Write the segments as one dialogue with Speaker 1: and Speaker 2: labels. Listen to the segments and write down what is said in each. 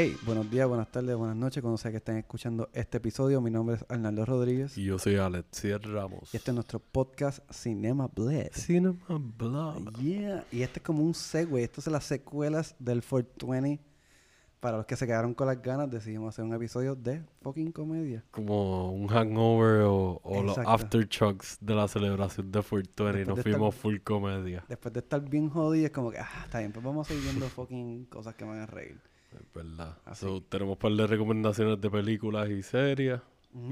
Speaker 1: Hey, buenos días, buenas tardes, buenas noches, cuando sea que estén escuchando este episodio. Mi nombre es Arnaldo Rodríguez
Speaker 2: Y yo soy Alexier Ramos.
Speaker 1: y este es nuestro podcast Cinema Bled.
Speaker 2: Cinema Blog.
Speaker 1: Yeah, y este es como un segue. Esto son las secuelas del 420. Para los que se quedaron con las ganas, decidimos hacer un episodio de fucking comedia.
Speaker 2: Como un hangover o, o los aftershocks de la celebración de 420 y
Speaker 1: Después
Speaker 2: nos
Speaker 1: de
Speaker 2: fuimos
Speaker 1: estar-
Speaker 2: full comedia.
Speaker 1: Después de estar bien jodido, es como que, ah, está bien, pues vamos a seguir viendo fucking cosas que me van a reír.
Speaker 2: Es verdad.
Speaker 1: Así.
Speaker 2: So, tenemos un par de recomendaciones de películas y series.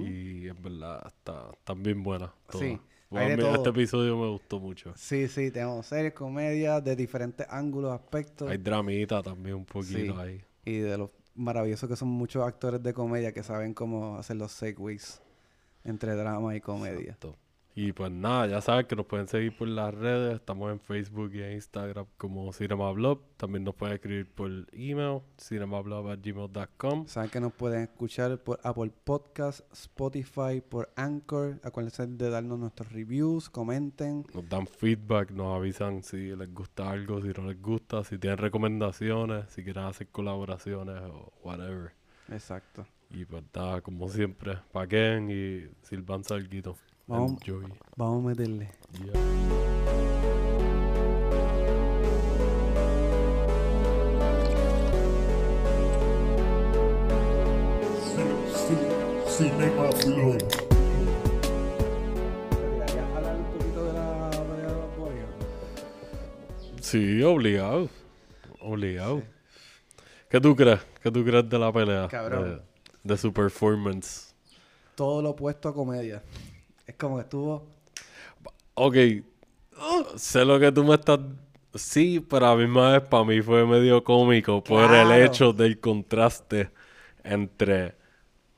Speaker 2: Y es verdad, está, están bien buenas. todas.
Speaker 1: Sí, hay
Speaker 2: a
Speaker 1: de
Speaker 2: mí
Speaker 1: todo.
Speaker 2: este episodio me gustó mucho.
Speaker 1: Sí, sí, tenemos series, comedias de diferentes ángulos, aspectos.
Speaker 2: Hay dramita también un poquito
Speaker 1: Sí.
Speaker 2: ahí.
Speaker 1: Y de los maravillosos que son muchos actores de comedia que saben cómo hacer los segues entre drama y comedia.
Speaker 2: Exacto. Y pues nada, ya saben que nos pueden seguir por las redes. Estamos en Facebook y en Instagram como CinemaBlog. También nos pueden escribir por email, cinemablog.gmail.com.
Speaker 1: Saben que nos pueden escuchar por Apple Podcast, Spotify, por Anchor. Acuérdense de darnos nuestros reviews, comenten.
Speaker 2: Nos dan feedback, nos avisan si les gusta algo, si no les gusta, si tienen recomendaciones, si quieren hacer colaboraciones o whatever.
Speaker 1: Exacto.
Speaker 2: Y pues nada, como siempre, paquen y sirvan salguito.
Speaker 1: Vamos.
Speaker 2: Enjoy.
Speaker 1: Vamos a meterle.
Speaker 2: Yeah.
Speaker 3: Cinema Blog.
Speaker 1: ¿Te hablar un poquito de la pelea de los Warriors?
Speaker 2: Sí, obligado. Obligado. ¿Qué tú crees? ¿Qué tú crees de la pelea?
Speaker 1: Cabrón.
Speaker 2: De, de su performance.
Speaker 1: Todo lo opuesto a comedia. Es como que estuvo...
Speaker 2: Ok. Sé lo que tú me estás... Sí, pero a la misma vez para mí fue medio cómico por el hecho del contraste entre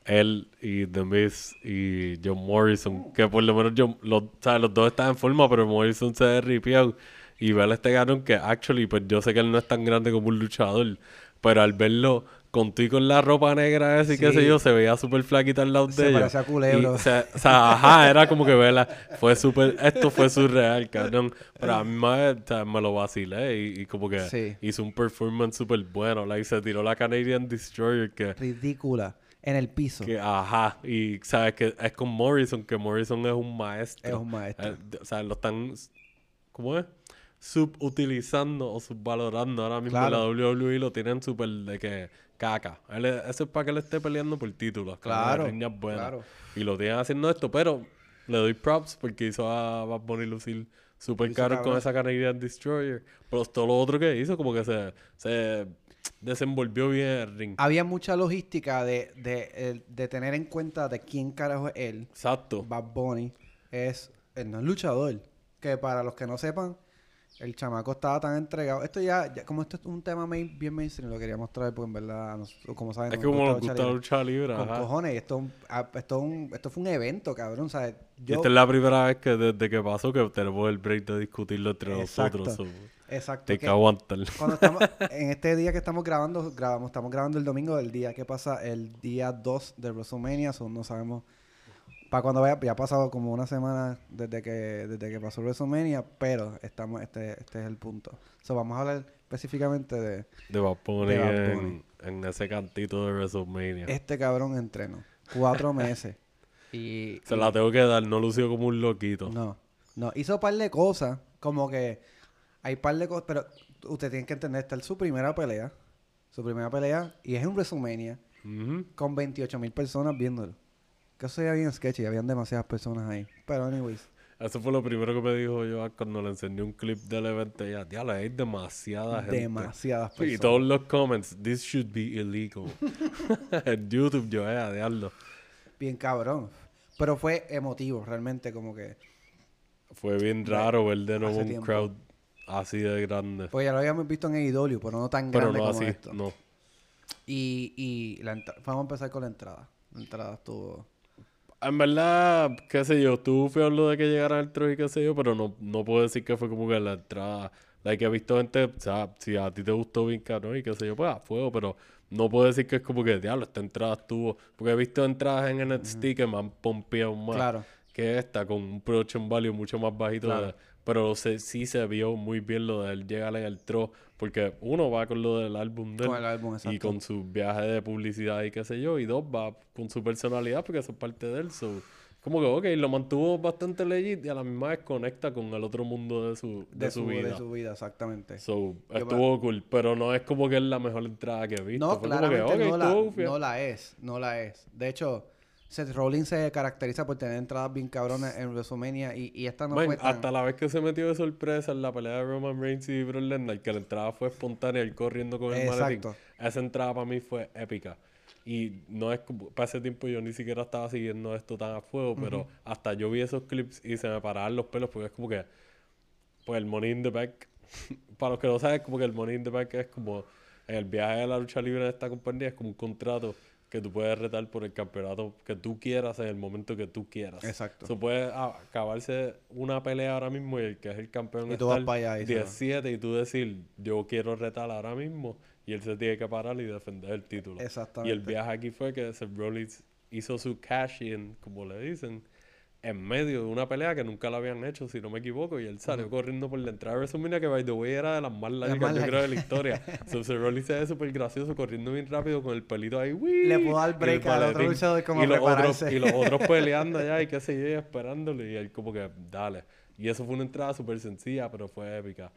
Speaker 2: él y The Miz y John Morrison. Que por lo menos John, los, ¿sabes? los dos están en forma, pero Morrison se derripió. Y ver a este cabrón que, actually, pues yo sé que él no es tan grande como un luchador. Pero al verlo con tú y con la ropa negra esa y qué
Speaker 1: Sí.
Speaker 2: sé yo, se veía súper flaquita al lado
Speaker 1: Se
Speaker 2: de ella.
Speaker 1: parecía Culebro.
Speaker 2: Y, o, sea, o sea, ajá, era como que verla. Fue súper. Esto fue surreal, cabrón. Pero a mí o sea, me lo vacilé y, y como que
Speaker 1: Sí.
Speaker 2: hizo un performance súper bueno. Like, se tiró la Canadian Destroyer que.
Speaker 1: ridícula. En el piso.
Speaker 2: que ajá. Y sabes que es con Morrison, que Morrison es un maestro.
Speaker 1: Es un maestro.
Speaker 2: Eh, o sea, lo están. ¿Cómo es? Subutilizando o subvalorando. Ahora mismo
Speaker 1: Claro.
Speaker 2: la WWE lo tienen súper de que caca. Él eso es para que él esté peleando por títulos.
Speaker 1: Claro, claro.
Speaker 2: Y lo tienen haciendo esto, pero le doy props porque hizo a Bad Bunny lucir súper caro con esa Canadian Destroyer. Pero todo lo otro que hizo, como que se, se desenvolvió bien en el ring.
Speaker 1: Había mucha logística de, de, de tener en cuenta de quién carajo es él.
Speaker 2: Exacto.
Speaker 1: Bad Bunny es el no es luchador. Que para los que no sepan, el chamaco estaba tan entregado. Esto ya, ya- como esto es un tema main- bien mainstream, lo quería mostrar porque en verdad, nos- como saben,
Speaker 2: Es que como nos gusta la lucha libre,
Speaker 1: Con
Speaker 2: ajá.
Speaker 1: cojones, esto, un- ah, esto, es un- esto fue un evento, cabrón. ¿sabes?
Speaker 2: Y
Speaker 1: Yo,
Speaker 2: esta es la primera vez que desde que pasó que tenemos el break de discutirlo entre
Speaker 1: Exacto.
Speaker 2: nosotros. so,
Speaker 1: exacto.
Speaker 2: Hay
Speaker 1: que
Speaker 2: aguantar.
Speaker 1: cuando estamos, en este día que estamos grabando, grabamos, estamos grabando el domingo del día que pasa el día 2 de WrestleMania, so no sabemos para cuando vaya, ya ha pasado como una semana desde que desde que pasó WrestleMania, pero estamos este este es el punto. So vamos a hablar específicamente de
Speaker 2: De Bad Bunny
Speaker 1: De Bad
Speaker 2: en,
Speaker 1: Bunny.
Speaker 2: en ese cantito de WrestleMania.
Speaker 1: este cabrón entreno. Cuatro meses. Y,
Speaker 2: Se
Speaker 1: y-
Speaker 2: la tengo que dar, no lució como un loquito.
Speaker 1: No, no, hizo un par de cosas, como que hay par de cosas, pero usted tiene que entender, esta es su primera pelea, su primera pelea, y es en WrestleMania, con 28 mil personas viéndolo. Que eso ya bien sketchy, habían demasiadas personas ahí. Pero anyways,
Speaker 2: Eso fue lo primero que me dijo yo cuando le enseñé un clip del evento. Ya, diablo, hay demasiada gente.
Speaker 1: demasiadas
Speaker 2: Y
Speaker 1: personas.
Speaker 2: todos los comments, this should be illegal. en YouTube yo, eh, diablo.
Speaker 1: Bien cabrón. Pero fue emotivo, realmente, como que...
Speaker 2: Fue bien raro ver de nuevo un
Speaker 1: tiempo.
Speaker 2: crowd así de grande.
Speaker 1: Pues ya lo habíamos visto en AEW, pero no tan
Speaker 2: Pero
Speaker 1: grande
Speaker 2: no
Speaker 1: como
Speaker 2: así,
Speaker 1: esto.
Speaker 2: no.
Speaker 1: Y, y la vamos a empezar con la entrada. La entrada estuvo...
Speaker 2: En verdad, qué sé yo, tú a hablar de que llegara el troll y qué sé yo, pero no, no puedo decir que fue como que la entrada. La que he visto gente, o sea, si a ti te gustó bien cabrón y qué sé yo, pues a fuego, pero no puedo decir que es como que, diablo, esta entrada estuvo. Porque he visto entradas en NXT que me han pompeado más
Speaker 1: Claro.
Speaker 2: que esta, con un production value mucho más bajito.
Speaker 1: Claro.
Speaker 2: de- Pero se, sí se vio muy bien lo de él llegar en el tro. Porque uno va con lo del álbum de él.
Speaker 1: Con el álbum,
Speaker 2: y con su viaje de publicidad y qué sé yo. Y dos, va con su personalidad porque eso es parte de él. So, como que, ok, lo mantuvo bastante legit y a la misma vez conecta con el otro mundo de su, de
Speaker 1: de,
Speaker 2: su,
Speaker 1: su,
Speaker 2: vida.
Speaker 1: de su vida, exactamente.
Speaker 2: So,
Speaker 1: Yo
Speaker 2: estuvo cool, pero no es como que es la mejor entrada que he visto.
Speaker 1: No,
Speaker 2: Fue como que,
Speaker 1: claramente
Speaker 2: ok,
Speaker 1: no, la, no la es, no la es. De hecho, Seth Rollins se caracteriza por tener entradas bien cabronas en WrestleMania y, y esta no
Speaker 2: Man,
Speaker 1: fue tan...
Speaker 2: hasta la vez que se metió de sorpresa en la pelea de Roman Reigns y Brock Lesnar, que la entrada fue espontánea, él corriendo con el maletín.
Speaker 1: Exacto.
Speaker 2: Esa entrada para mí fue épica. Y no es para ese tiempo yo ni siquiera estaba siguiendo esto tan a fuego, pero hasta yo vi esos clips y se me paraban los pelos porque es como que, pues el Money in the Bank, para los que no saben, como que el Money in the Bank es como el viaje de la lucha libre de esta compañía, es como un contrato que tú puedes retar por el campeonato que tú quieras en el momento que tú quieras.
Speaker 1: Exacto.
Speaker 2: Eso puede a- acabarse una pelea ahora mismo y el que es el campeón
Speaker 1: tú va.
Speaker 2: 17 y tú decir, yo quiero retar ahora mismo y él se tiene que parar y defender el título.
Speaker 1: Exactamente.
Speaker 2: Y el viaje aquí fue que Seth Rollins hizo su cash in, como le dicen, en medio de una pelea que nunca la habían hecho, si no me equivoco, y él salió corriendo por la entrada de WrestleMania que by the way era de las más largas,
Speaker 1: más
Speaker 2: yo creo, de la historia. so, Rollins se ve súper gracioso, corriendo bien rápido con el pelito ahí, ¡wii!
Speaker 1: Le pudo dar break al otro luchador como
Speaker 2: y los otros. Y los otros peleando allá y qué sé yo, esperándole, y él como que, dale. Y eso fue una entrada súper sencilla, pero fue épica.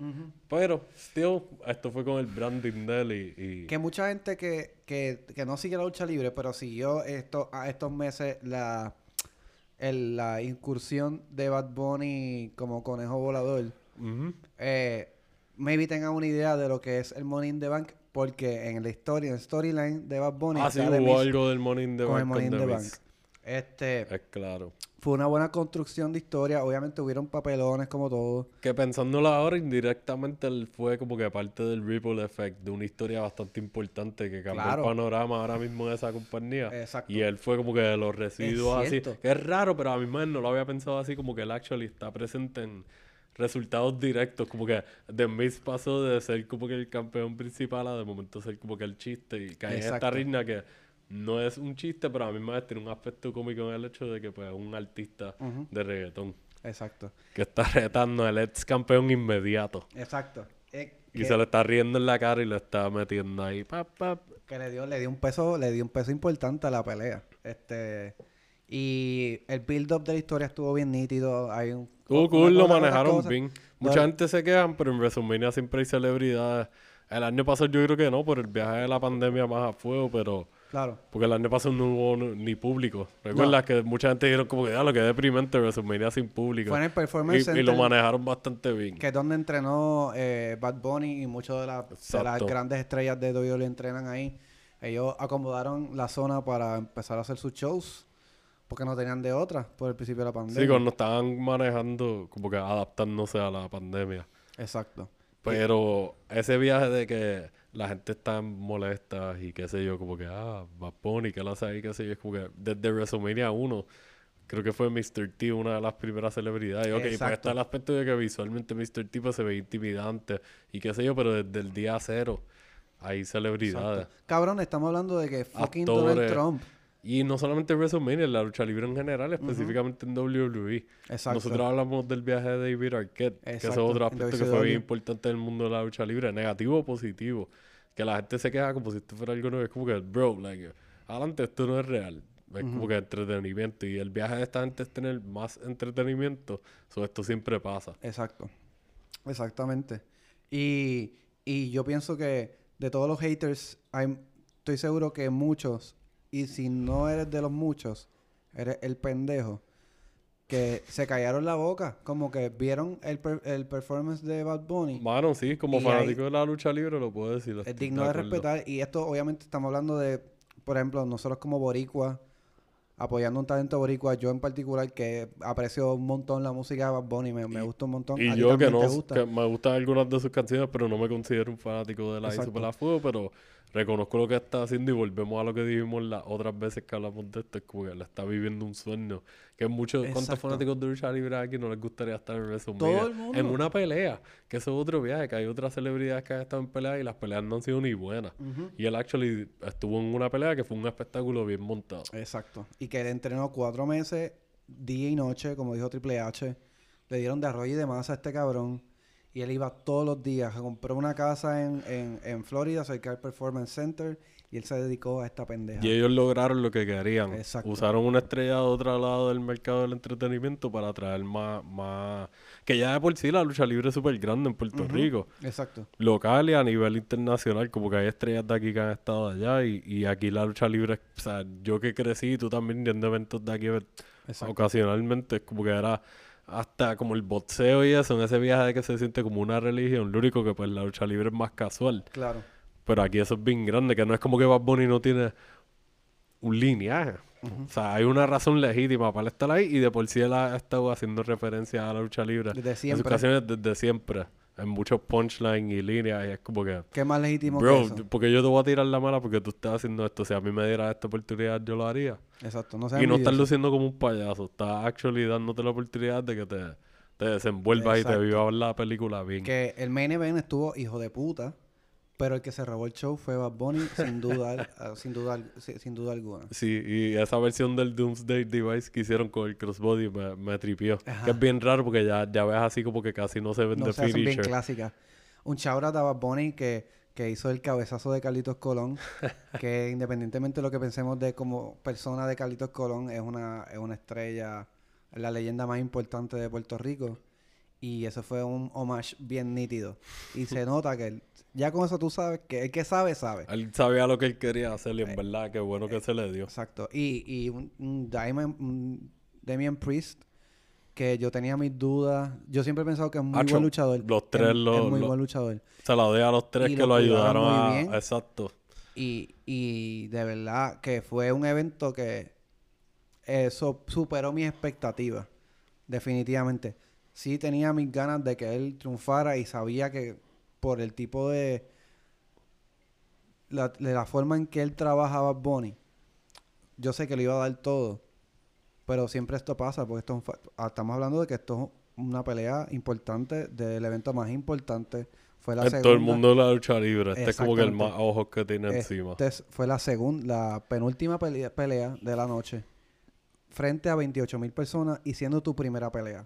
Speaker 2: Pero, still, esto fue con el branding de él y... y-
Speaker 1: Que mucha gente que, que, que no sigue la lucha libre, pero siguió esto, a estos meses la, el- la incursión de Bad Bunny como conejo volador, eh, maybe tengan una idea de lo que es el Money in the Bank, porque en la historia, en el storyline de Bad Bunny,
Speaker 2: Ah, sí, hubo algo del Money in the
Speaker 1: con el
Speaker 2: Bank
Speaker 1: Money in
Speaker 2: con
Speaker 1: the
Speaker 2: The
Speaker 1: Bank. Este,
Speaker 2: Es claro.
Speaker 1: Fue una buena construcción de historia, obviamente hubieron papelones como todo.
Speaker 2: Que pensándolo ahora, indirectamente fue como que parte del ripple effect de una historia bastante importante que cambió
Speaker 1: Claro.
Speaker 2: el panorama ahora mismo de esa compañía.
Speaker 1: Exacto.
Speaker 2: Y él fue como que de los residuos así. Que es raro, pero a mí mismo no lo había pensado así, como que él actually está presente en resultados directos. Como que The Miz pasó de ser como que el campeón principal a de momento ser como que el chiste. Y cae en esta riña que no es un chiste, pero a mí vez tiene un aspecto cómico en el hecho de que pues es un artista de reggaetón
Speaker 1: Exacto,
Speaker 2: que está retando al ex campeón inmediato.
Speaker 1: exacto. Eh,
Speaker 2: Y
Speaker 1: que-
Speaker 2: se le está riendo en la cara y lo está metiendo ahí. Pap, pap.
Speaker 1: que le dio, le dio un peso, le dio un peso importante a la pelea. Este y el build up de la historia estuvo bien nítido. Hay un una
Speaker 2: cool, lo manejaron bien.
Speaker 1: No-
Speaker 2: Mucha gente se quejan, pero en WrestleMania siempre hay celebridades. El año pasado yo creo que no, por el viaje de la pandemia más a fuego, pero...
Speaker 1: Claro.
Speaker 2: Porque el año pasado no hubo ni público. ¿Recuerdas que mucha gente dijeron como que, ya lo que deprimente WrestleMania sin público?
Speaker 1: Fue en el Performance
Speaker 2: y, y lo manejaron bastante bien.
Speaker 1: que es donde entrenó eh, Bad Bunny y muchas de, las- de las
Speaker 2: Exacto.
Speaker 1: grandes estrellas de WWE entrenan ahí. Ellos acomodaron la zona para empezar a hacer sus shows porque no tenían de otra por el principio de la pandemia.
Speaker 2: Sí, cuando estaban manejando, como que adaptándose a la pandemia.
Speaker 1: Exacto.
Speaker 2: Pero ese viaje de que la gente está molesta y qué sé yo, como que, ah, Bad Bunny, ¿qué lo hace ahí? Qué sé yo, es como que desde WrestleMania 1, creo que fue Mr. T una de las primeras celebridades. Ok, pues
Speaker 1: Exacto.
Speaker 2: está el aspecto de que visualmente Mr. T pues, se ve intimidante y qué sé yo, pero desde el día cero hay celebridades.
Speaker 1: Exacto. Cabrón, estamos hablando de que fucking Donald. Trump.
Speaker 2: Y no solamente en WrestleMania, la lucha libre en general, específicamente en WWE.
Speaker 1: Exacto.
Speaker 2: Nosotros hablamos del viaje de David Arquette, que es otro aspecto que fue bien importante en el mundo de la lucha libre, negativo o positivo. Que la gente se queja como si esto fuera algo nuevo. Es como que, bro, like, adelante, esto no es real. Es como que entretenimiento. Y el viaje de esta gente es tener más entretenimiento. So, esto siempre pasa.
Speaker 1: Exacto. Exactamente. Y, y yo pienso que de todos los haters, hay, estoy seguro que muchos, y si no eres de los muchos, eres el pendejo, que se callaron la boca, como que vieron el, per- el performance de Bad Bunny.
Speaker 2: Mano, sí, como fanático de la lucha libre lo puedo decir.
Speaker 1: Es digno de respetar. Y esto, obviamente, estamos hablando de, por ejemplo, nosotros como boricua, apoyando un talento boricua, yo en particular, que aprecio un montón la música de Bad Bunny, me, me gusta un montón.
Speaker 2: Y
Speaker 1: A
Speaker 2: yo que no,
Speaker 1: gusta.
Speaker 2: que me gustan algunas de sus canciones, pero no me considero un fanático de la
Speaker 1: Exacto.
Speaker 2: Super La Fuego, pero reconozco lo que está haciendo y volvemos a lo que dijimos las otras veces que hablamos de esto, es como que él está viviendo un sueño. Que muchos, ¿cuántos fanáticos de lucha libre aquí no les gustaría estar en WrestleMania?
Speaker 1: Todo el mundo.
Speaker 2: En una pelea, que eso es otro viaje, que hay otras celebridades que han estado en peleas y las peleas no han sido ni buenas. Y él actually estuvo en una pelea que fue un espectáculo bien montado.
Speaker 1: Exacto. Y que él entrenó cuatro meses, día y noche, como dijo Triple H, le dieron de arroyo y de masa a este cabrón. Y él iba todos los días. Compró una casa en, en, en Florida, cerca del Performance Center. Y él se dedicó a esta pendeja.
Speaker 2: Y ellos lograron lo que querían.
Speaker 1: Exacto.
Speaker 2: Usaron una estrella de otro lado del mercado del entretenimiento para atraer más, más... Que ya de por sí la lucha libre es súper grande en Puerto. Rico.
Speaker 1: Exacto.
Speaker 2: Local y a nivel internacional, como que hay estrellas de aquí que han estado allá. Y, y aquí la lucha libre, o sea, yo que crecí, tú también yendo eventos de aquí
Speaker 1: Exacto.
Speaker 2: ocasionalmente, es como que era hasta como el boxeo y eso, en ese viaje de que se siente como una religión. Lo único que pues la lucha libre es más casual.
Speaker 1: Claro.
Speaker 2: Pero aquí eso es bien grande, que no es como que Bad Bunny no tiene un lineaje. O sea, hay una razón legítima para estar ahí y de por sí él ha estado haciendo referencia a la lucha libre.
Speaker 1: Desde
Speaker 2: En
Speaker 1: siempre.
Speaker 2: sus canciones desde siempre. En muchos punchlines y líneas y es como que...
Speaker 1: ¿Qué más legítimo que
Speaker 2: Bro,
Speaker 1: eso?
Speaker 2: porque yo te voy a tirar la mala porque tú estás haciendo esto. Si a mí me diera esta oportunidad, yo lo haría.
Speaker 1: Exacto. No
Speaker 2: y no estás luciendo como un payaso. Estás actually dándote la oportunidad de que te, te desenvuelvas y te vivas la película bien.
Speaker 1: Que el main event estuvo hijo de puta. Pero el que se robó el show fue Bad Bunny, sin duda, sin duda, sin, duda alguna.
Speaker 2: Sí, y esa versión del Doomsday Device que hicieron con el crossbody me, me tripió.
Speaker 1: Ajá.
Speaker 2: Que es bien raro porque ya, ya ves así como que casi no se ven
Speaker 1: No
Speaker 2: de
Speaker 1: bien clásicas. Un shout out a Bad Bunny que, que hizo el cabezazo de Carlitos Colón. que independientemente de lo que pensemos de como persona de Carlitos Colón, es una, es una estrella, es la leyenda más importante de Puerto Rico. Y eso fue un homage bien nítido. Y se nota que él- ya con eso tú sabes que el que sabe, sabe.
Speaker 2: Él sabía lo que él quería hacer
Speaker 1: Eh,
Speaker 2: y en verdad, qué bueno que se le dio.
Speaker 1: Exacto. Y, y un, un Diamond, un Damian Priest, que yo tenía mis dudas. Yo siempre he pensado que es muy
Speaker 2: Acho,
Speaker 1: buen luchador.
Speaker 2: los tres
Speaker 1: Es-
Speaker 2: lo-
Speaker 1: es muy
Speaker 2: lo-
Speaker 1: buen luchador.
Speaker 2: Se la dio a los tres
Speaker 1: Y
Speaker 2: que
Speaker 1: lo
Speaker 2: ayudaron
Speaker 1: muy
Speaker 2: a...
Speaker 1: bien.
Speaker 2: Exacto.
Speaker 1: Y, y de verdad que fue un evento que eso superó mis expectativas. Definitivamente. Sí tenía mis ganas de que él triunfara y sabía que por el tipo de... La, de la forma en que él trabajaba Bonnie, yo sé que le iba a dar todo. Pero siempre esto pasa, porque esto ah, estamos hablando de que esto es una pelea importante del evento más importante. Fue la
Speaker 2: En
Speaker 1: segunda.
Speaker 2: todo el mundo de la lucha libre. Este es como que el más ojos que tiene encima.
Speaker 1: Este es- fue la segunda, la penúltima pelea, pelea de la noche. Frente a 28 mil personas y siendo tu primera pelea.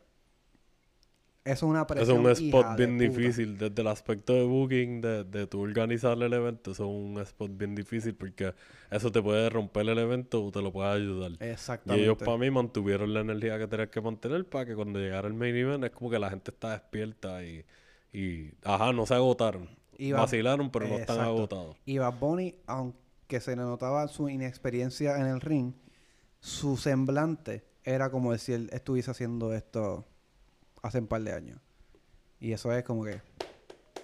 Speaker 1: Eso es una
Speaker 2: Eso
Speaker 1: presión.
Speaker 2: es un spot bien difícil. Desde el aspecto de booking, de, de tú organizar el evento, eso es un spot bien difícil porque eso te puede romper el evento o te lo puede ayudar. Y
Speaker 1: Exactamente.
Speaker 2: ellos para mí mantuvieron la energía que tenían que mantener para que cuando llegara el main event es como que la gente está despierta y, y ajá, no se agotaron.
Speaker 1: Y Bad-
Speaker 2: Vacilaron, pero no están agotados.
Speaker 1: Y Bad Bunny, aunque se le notaba su inexperiencia en el ring, su semblante era como si él estuviese haciendo esto hace un par de años. Y eso es como que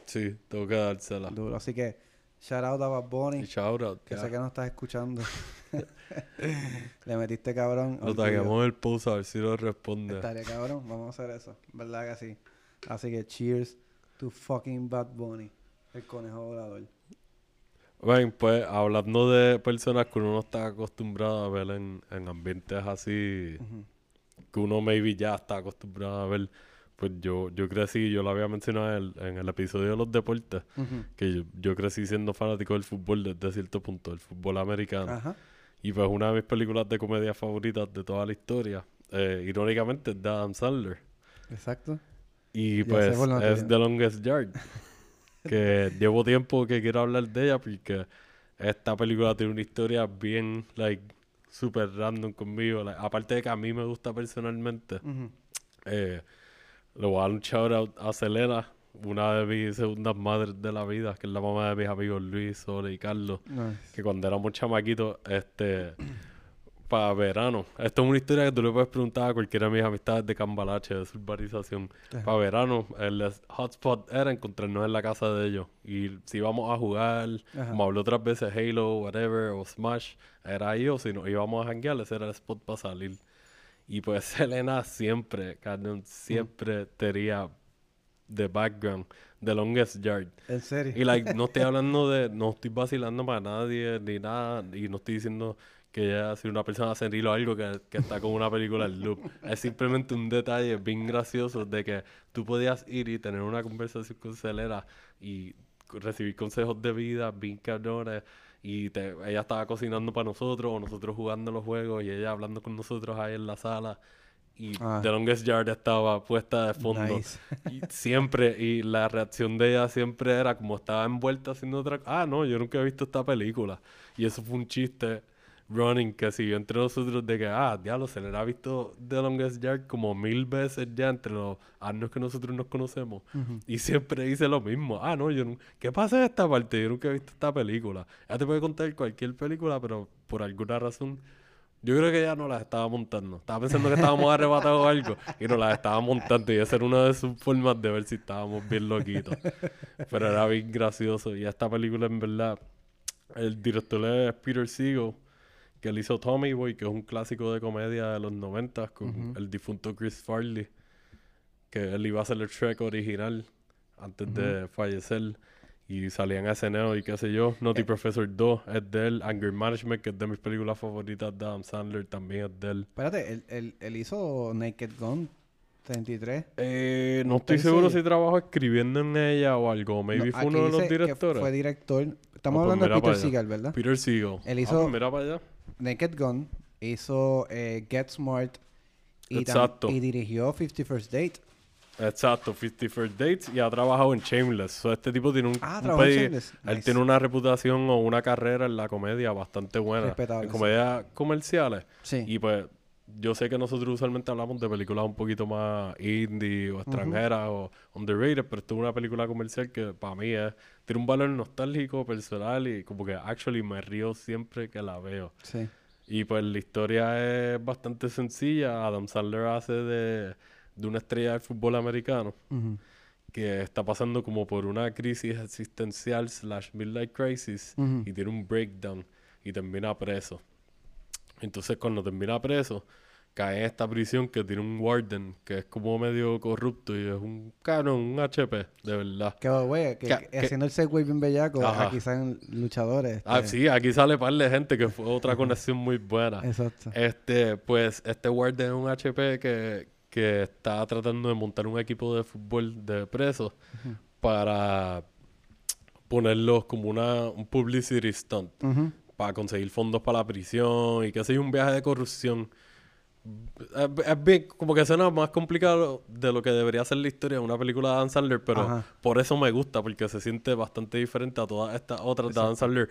Speaker 2: Sí, tengo que dársela.
Speaker 1: duro. Así que, shout out a Bad Bunny.
Speaker 2: Y shout out.
Speaker 1: Que sé que no estás escuchando. Le metiste cabrón.
Speaker 2: Lo taguemos el post a ver si lo responde.
Speaker 1: Estaría cabrón. Vamos a hacer eso. ¿Verdad que sí? Así que cheers to fucking Bad Bunny. El conejo volador.
Speaker 2: Bueno, pues hablando de personas que uno no está acostumbrado a ver en, en ambientes así, que uno maybe ya está acostumbrado a ver, pues yo, yo crecí, yo lo había mencionado en el, en el episodio de los deportes, que yo, yo crecí siendo fanático del fútbol desde cierto punto, del fútbol americano.
Speaker 1: Ajá.
Speaker 2: Y pues una de mis películas de comedia favoritas de toda la historia, eh, irónicamente, es de Adam Sandler.
Speaker 1: Exacto.
Speaker 2: Y pues es. The Longest Yard. que llevo tiempo que quiero hablar de ella porque esta película tiene una historia bien, like, super random conmigo. like, aparte de que a mí me gusta personalmente, eh, le voy a dar un shout out a Selena, una de mis segundas madres de la vida, que es la mamá de mis amigos Luis, Sole y Carlos
Speaker 1: Nice.
Speaker 2: que cuando éramos chamaquitos, este, para verano. Esto es una historia que tú le puedes preguntar a cualquiera de mis amistades de Cambalache, de urbanización. Para verano, el hotspot era encontrarnos en la casa de ellos. Y si íbamos a jugar,
Speaker 1: Ajá.
Speaker 2: como hablé otras veces, Halo, whatever, o Smash, era ahí, o si nos íbamos a janguear, ese era el spot para salir. Y pues Selena siempre, cabrón, siempre tenía de background, The Longest Yard.
Speaker 1: En serio.
Speaker 2: Y like, no estoy hablando de, no estoy vacilando para nadie ni nada, y no estoy diciendo que ella sea una persona senil o algo que, que está con una película en loop. Es simplemente un detalle bien gracioso de que tú podías ir y tener una conversación con Celera y recibir consejos de vida bien cabrones y te- ella estaba cocinando para nosotros o nosotros jugando los juegos y ella hablando con nosotros ahí en la sala y
Speaker 1: Ah.
Speaker 2: The Longest Yard estaba puesta de fondo.
Speaker 1: Nice.
Speaker 2: Y siempre, y la reacción de ella siempre era como estaba envuelta haciendo otra Ah, no, yo nunca he visto esta película. Y eso fue un chiste running que siguió entre nosotros de que, ah, diablo, se le ha visto The Longest Yard como mil veces ya entre los años que nosotros nos conocemos. Y siempre dice lo mismo. Ah, no, yo no... ¿Qué pasa en esta parte? Yo nunca he visto esta película. Ella te puede contar cualquier película, pero por alguna razón... Yo creo que ella no las estaba montando. Estaba pensando que estábamos arrebatados o algo y nos las estaba montando. Y esa era una de sus formas de ver si estábamos bien loquitos. Pero era bien gracioso. Y esta película, en verdad, el director es Peter Siegel, que él hizo Tommy Boy, que es un clásico de comedia de los 90 con el difunto Chris Farley, que él iba a ser el Shrek original antes de fallecer. Y salía en SNL y qué sé yo. Naughty Professor 2 es de él. Anger Management, que es de mis películas favoritas de Adam Sandler, también es de él.
Speaker 1: Espérate, él, él, él hizo Naked Gun 33.
Speaker 2: Eh, no estoy
Speaker 1: ¿En
Speaker 2: seguro si trabajó escribiendo en ella o algo. Maybe
Speaker 1: No,
Speaker 2: fue uno de los directores.
Speaker 1: Fue director. Estamos
Speaker 2: Ah, pues
Speaker 1: hablando de Peter. Seagal, ¿verdad?
Speaker 2: Peter.
Speaker 1: Él
Speaker 2: Ah, pues mira para allá.
Speaker 1: Naked Gun, hizo eh, Get Smart y,
Speaker 2: Exacto.
Speaker 1: y dirigió 50 First Date.
Speaker 2: Exacto, 50 First Dates y ha trabajado en Shameless. So, este tipo tiene un,
Speaker 1: Ah,
Speaker 2: un
Speaker 1: en
Speaker 2: pedi-. Él
Speaker 1: Nice.
Speaker 2: tiene una reputación o una carrera en la comedia bastante buena.
Speaker 1: Respetable,
Speaker 2: En comedias comerciales.
Speaker 1: Sí.
Speaker 2: Y pues yo sé que nosotros usualmente hablamos de películas un poquito más indie o extranjeras o underrated, pero esto es una película comercial que para mí es, tiene un valor nostálgico, personal y como que actually me río siempre que la veo.
Speaker 1: Sí.
Speaker 2: Y pues la historia es bastante sencilla. Adam Sandler hace de, de una estrella del fútbol americano que está pasando como por una crisis existencial slash midlife crisis
Speaker 1: Ujú.
Speaker 2: y tiene un breakdown y termina preso. Entonces cuando termina preso, cae en esta prisión que tiene un warden que es como medio corrupto y es un canon, un HP, de verdad.
Speaker 1: Que, güey, que,
Speaker 2: Que-
Speaker 1: que
Speaker 2: que-
Speaker 1: haciendo el segue bien bellaco,
Speaker 2: Ajá.
Speaker 1: aquí salen luchadores.
Speaker 2: Ah,
Speaker 1: este,
Speaker 2: sí, aquí sale par de gente que fue otra conexión muy buena.
Speaker 1: Exacto.
Speaker 2: Este, pues, este warden es un HP que, que está tratando de montar un equipo de fútbol de presos para ponerlos como una, un publicity stunt para conseguir fondos para la prisión y que sé un viaje de corrupción. Es, bien, como que suena más complicado de lo que debería ser la historia de una película de Dan Sandler, pero
Speaker 1: Ajá.
Speaker 2: por eso me gusta, porque se siente bastante diferente a todas estas otras de Dan Sandler.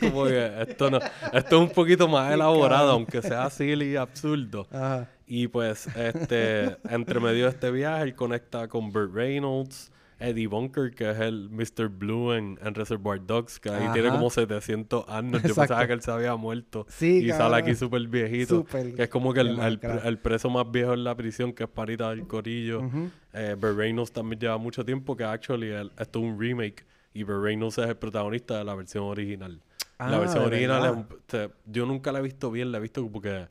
Speaker 2: Como que esto no, esto es un poquito más elaborado, aunque sea silly y absurdo.
Speaker 1: Ajá.
Speaker 2: Y pues, este, entre medio de este viaje, él conecta con Burt Reynolds, Eddie Bunker, que es el Mr. Blue en, en Reservoir Dogs, que ahí tiene como 700 años. Yo pensaba que él se había muerto.
Speaker 1: Sí,
Speaker 2: y sale aquí súper viejito. Que es como que el, el, el preso más viejo en la prisión, que es Parita del Corillo. Eh, Burt Reynolds también lleva mucho tiempo, que actually él- esto es un remake. Y Burt Reynolds es el protagonista de la versión original.
Speaker 1: Ah,
Speaker 2: la versión
Speaker 1: ¿de
Speaker 2: original es un- te- yo nunca la he visto bien, la he visto como que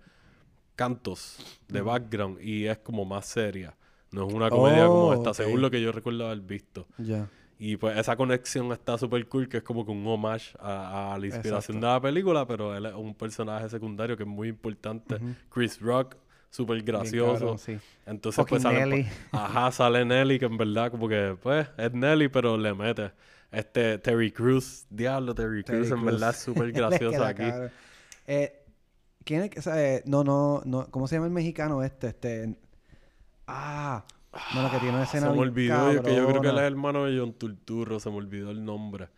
Speaker 2: cantos de background y es como más seria. No es una comedia como
Speaker 1: Oh,
Speaker 2: esta,
Speaker 1: ok.
Speaker 2: según lo que yo recuerdo haber visto.
Speaker 1: Ya.
Speaker 2: Y pues esa conexión está súper cool, que es como que un homage a, a la inspiración
Speaker 1: Exacto.
Speaker 2: de la película, pero él es un personaje secundario que es muy importante. Chris Rock, súper gracioso.
Speaker 1: cabrón, sí.
Speaker 2: Entonces pues
Speaker 1: Fucking
Speaker 2: sale,
Speaker 1: Nelly.
Speaker 2: ajá, sale Nelly, que en verdad como que pues es Nelly, pero le mete. Este Terry Crews, diablo, Terry,
Speaker 1: Terry
Speaker 2: Crews en verdad súper gracioso aquí.
Speaker 1: Eh, ¿Quién es que sabe? No, no, no. ¿Cómo se llama el mexicano este? Este. Ah. Bueno, que tiene una
Speaker 2: Se
Speaker 1: escena
Speaker 2: me
Speaker 1: bien
Speaker 2: olvidó, yo, que yo creo que él es
Speaker 1: cabrona.
Speaker 2: hermano de John Turturro, se me olvidó el nombre.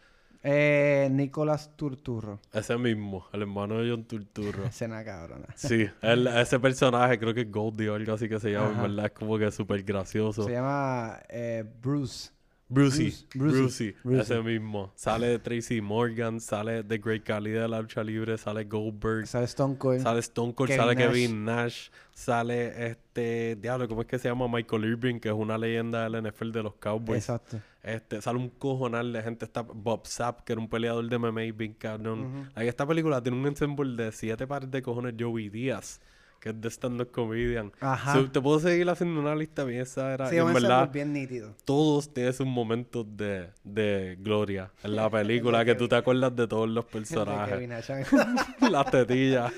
Speaker 1: Eh, Nicolás Turturro.
Speaker 2: Ese mismo, el hermano de John Turturro.
Speaker 1: Escena cabrona.
Speaker 2: Sí, él- ese personaje creo que es Goldie o algo así que se llama, en
Speaker 1: Ajá.
Speaker 2: verdad es como que súper gracioso.
Speaker 1: Se llama eh, Bruce.
Speaker 2: Brucey,
Speaker 1: Bruce-
Speaker 2: Brucey,
Speaker 1: Brucey.
Speaker 2: ese mismo. Sale Tracy Morgan, sale The Great Khali de la lucha libre, sale Goldberg,
Speaker 1: Sale Stone Cold.
Speaker 2: sale Stone Cold,
Speaker 1: Kevin
Speaker 2: sale
Speaker 1: Nash.
Speaker 2: Kevin Nash, sale este, diablo, ¿cómo es que se llama? Michael Irving, que es una leyenda del NFL de los Cowboys.
Speaker 1: Exacto.
Speaker 2: Este, sale un cojonal de gente. Está Bob Sapp, que era un peleador de MMA bien cabrón. Ahí esta película tiene un ensemble de siete pares de cojones. Joey Díaz, que es de stand-up comedian.
Speaker 1: Ajá.
Speaker 2: So, te puedo seguir haciendo una lista bien exagerada.
Speaker 1: Sí,
Speaker 2: y en verdad,
Speaker 1: bien nítido.
Speaker 2: todos tienen sus momentos de, de gloria en la película, que tú te acuerdas de todos los personajes. Las tetillas.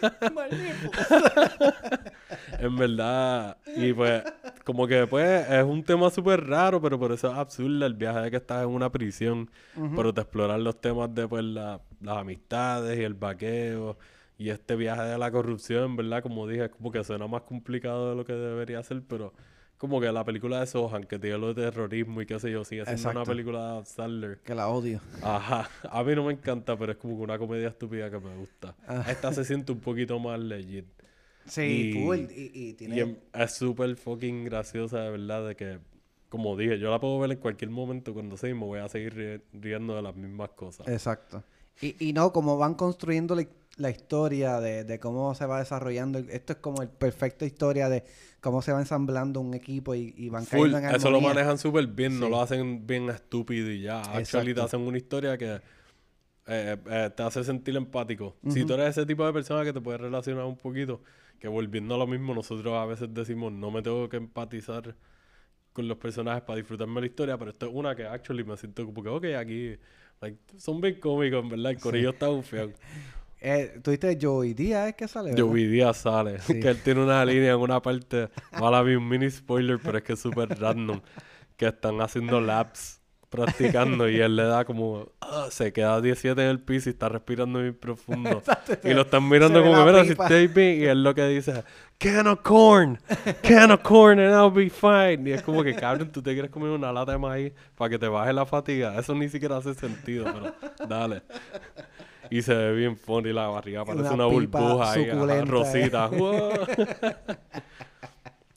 Speaker 2: en verdad. Y pues, como que pues es un tema súper raro, pero por eso es absurdo el viaje de que estás en una prisión. Pero te exploran los temas de pues la- las amistades y el vaqueo. Y este viaje de la corrupción, ¿verdad? Como dije, es como que suena más complicado de lo que debería ser, pero como que la película de Sohan, que tiene lo de terrorismo y qué sé yo, sigue siendo una
Speaker 1: Exacto.
Speaker 2: película de Sandler.
Speaker 1: Que la odio.
Speaker 2: Ajá, a mí no me encanta, pero es como que una comedia estúpida que me gusta.
Speaker 1: Ah.
Speaker 2: Esta se siente un poquito más legit.
Speaker 1: Sí,
Speaker 2: Y-
Speaker 1: full. Y, y tiene...
Speaker 2: Y em- es súper fucking graciosa, de verdad, de que, como dije, yo la puedo ver en cualquier momento cuando sea y me voy a seguir ri- riendo de las mismas cosas.
Speaker 1: Exacto. Y, y no, como van construyendo la, la historia de, de cómo se va desarrollando. Esto es como el perfecta historia de cómo se va ensamblando un equipo y, y van
Speaker 2: Full,
Speaker 1: cayendo en
Speaker 2: eso lo
Speaker 1: armonía.
Speaker 2: manejan súper bien, no
Speaker 1: Sí.
Speaker 2: lo hacen bien estúpido y ya. Actually, te
Speaker 1: Exacto.
Speaker 2: hacen una historia que eh, eh, te hace sentir empático. Si tú eres ese tipo de persona que te puedes relacionar un poquito, que volviendo a lo mismo, nosotros a veces decimos, no me tengo que empatizar con los personajes para disfrutarme la historia, pero esto es una que actually me siento como que, ok, aquí like, son bien cómicos, en verdad, el corillo está bufeado.
Speaker 1: Eh, ¿Tuviste Joey Díaz es que sale?
Speaker 2: Yo
Speaker 1: verdad?
Speaker 2: vi Díaz sale,
Speaker 1: Sí.
Speaker 2: que él tiene una línea en una parte, mala vi un mini spoiler, pero es que es súper random, que están haciendo laps practicando y él le da como, ah, se queda 17 en el piso y está respirando bien profundo. y lo están mirando como, mira, si
Speaker 1: pipa".
Speaker 2: estoy bien, y él lo que dice, can of corn, can of corn and I'll be fine. Y es como que, cabrón, tú te quieres comer una lata de maíz para que te baje la fatiga. Eso ni siquiera hace sentido, pero dale. Y se ve bien funny la barriga, parece
Speaker 1: Una
Speaker 2: burbuja ahí, ajá,
Speaker 1: eh.
Speaker 2: rosita.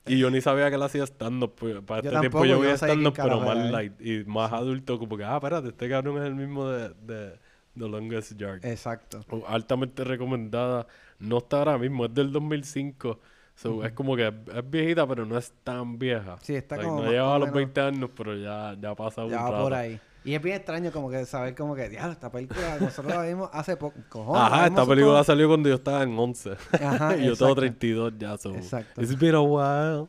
Speaker 2: Y yo ni sabía que él hacía stand-up. pues, Para
Speaker 1: Yo
Speaker 2: este tiempo
Speaker 1: tampoco,
Speaker 2: yo
Speaker 1: yo
Speaker 2: veía stand-up, pero más
Speaker 1: era
Speaker 2: light y más adulto. Como que, ah, espérate, este cabrón es el mismo de, de The Longest Yard.
Speaker 1: Exacto.
Speaker 2: Altamente recomendada. No está ahora mismo, es del 2005. So, Es como que es, es viejita, pero no es tan vieja.
Speaker 1: Sí, está
Speaker 2: Like,
Speaker 1: como
Speaker 2: No lleva
Speaker 1: o
Speaker 2: los
Speaker 1: menos-
Speaker 2: 20 años, pero ya, ya ha pasado un rato.
Speaker 1: por ahí. Y es bien extraño como que saber como que, diablo, esta película nosotros la vimos hace poco.
Speaker 2: Ajá, esta película
Speaker 1: poco.
Speaker 2: salió cuando yo estaba en 11.
Speaker 1: Ajá,
Speaker 2: y yo tengo 32 ya. So.
Speaker 1: Exacto.
Speaker 2: It's been a while.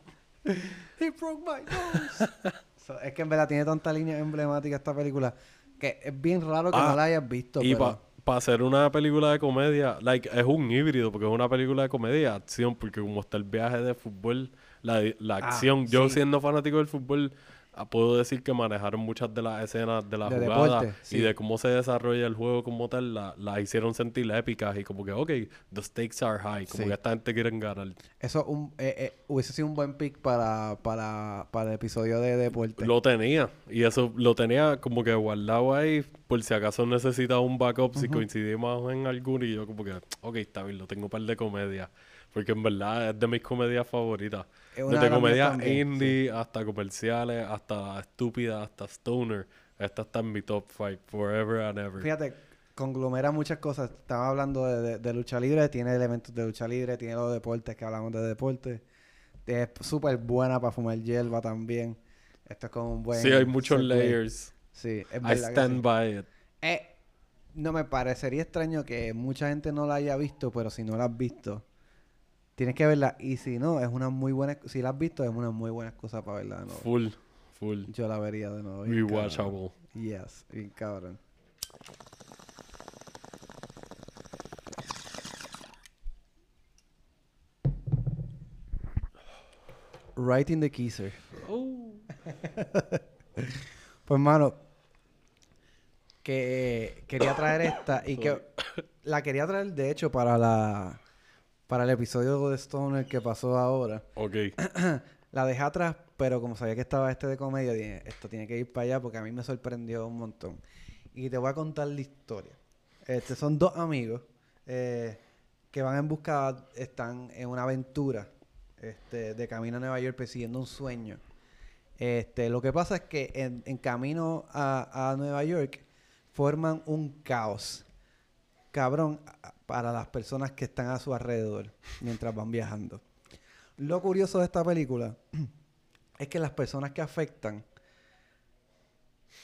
Speaker 1: He broke my nose. So, es que en verdad tiene tanta línea emblemática esta película que es bien raro que
Speaker 2: Ah,
Speaker 1: no la hayas visto.
Speaker 2: Y
Speaker 1: pero...
Speaker 2: para hacer una película de comedia, like, es un híbrido, porque es una película de comedia acción, porque como está el viaje de fútbol, la, la
Speaker 1: Ah,
Speaker 2: acción, yo
Speaker 1: sí.
Speaker 2: siendo fanático del fútbol, puedo decir que manejaron muchas de las escenas de la
Speaker 1: De
Speaker 2: jugada
Speaker 1: deporte, sí.
Speaker 2: y de cómo se desarrolla el juego como tal, la- las hicieron sentir épicas y como que, ok, the stakes are high, como
Speaker 1: Sí.
Speaker 2: que esta gente quiere ganar.
Speaker 1: Eso un, eh, eh, hubiese sido un buen pick para, para, para el episodio de deporte.
Speaker 2: Lo tenía. Y eso lo tenía como que guardado ahí por si acaso necesitaba un backup, si coincidimos en alguno. Y yo como que, ok, está bien, lo tengo para el de comedia. Porque en verdad es de mis comedias favoritas. Desde comedias indie hasta comerciales, hasta estúpidas, hasta stoner. Esta está en mi top 5, forever and ever.
Speaker 1: Fíjate, conglomera muchas cosas. Estaba hablando de, de- de lucha libre, tiene elementos de lucha libre, tiene los deportes que hablamos de deportes. Es súper buena para fumar hierba también. Esto es como un buen...
Speaker 2: sí, hay muchos layers.
Speaker 1: Sí, es
Speaker 2: I stand
Speaker 1: sí.
Speaker 2: by it.
Speaker 1: Eh, no me parecería extraño que mucha gente no la haya visto, pero si no la has visto, tienes que verla. Y si no, es una muy buena... Si la has visto, es una muy buena excusa para verla de nuevo.
Speaker 2: Full, full.
Speaker 1: Yo la vería de nuevo.
Speaker 2: Rewatchable.
Speaker 1: Yes, bien cabrón. Writing the Kisser.
Speaker 2: Oh.
Speaker 1: Pues, hermano, que quería traer esta y que la quería traer, de hecho, para la para el episodio de Stoner que pasó ahora.
Speaker 2: Ok.
Speaker 1: La dejé atrás, pero como sabía que estaba este de comedia, dije, esto tiene que ir para allá porque a mí me sorprendió un montón. Y te voy a contar la historia. Este, son dos amigos eh, que van en busca, están en una aventura este, de camino a Nueva York persiguiendo un sueño. Este, lo que pasa es que en, en camino a, a Nueva York forman un caos. Cabrón, para las personas que están a su alrededor mientras van viajando. Lo curioso de esta película es que las personas que afectan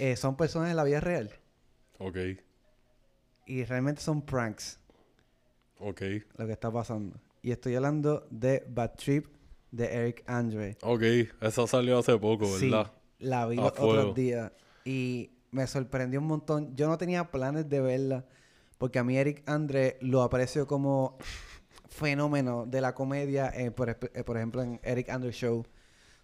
Speaker 1: eh, son personas de la vida real
Speaker 2: Ok.
Speaker 1: y realmente son pranks
Speaker 2: Ok.
Speaker 1: lo que está pasando. Y estoy hablando de Bad Trip de Eric Andre.
Speaker 2: Ok. Esa salió hace poco,
Speaker 1: Sí,
Speaker 2: ¿verdad?
Speaker 1: la vi los otros días y me sorprendió un montón. Yo no tenía planes de verla porque a mí Eric Andre lo aprecio como fenómeno de la comedia, eh, por, eh, por ejemplo en Eric Andre Show.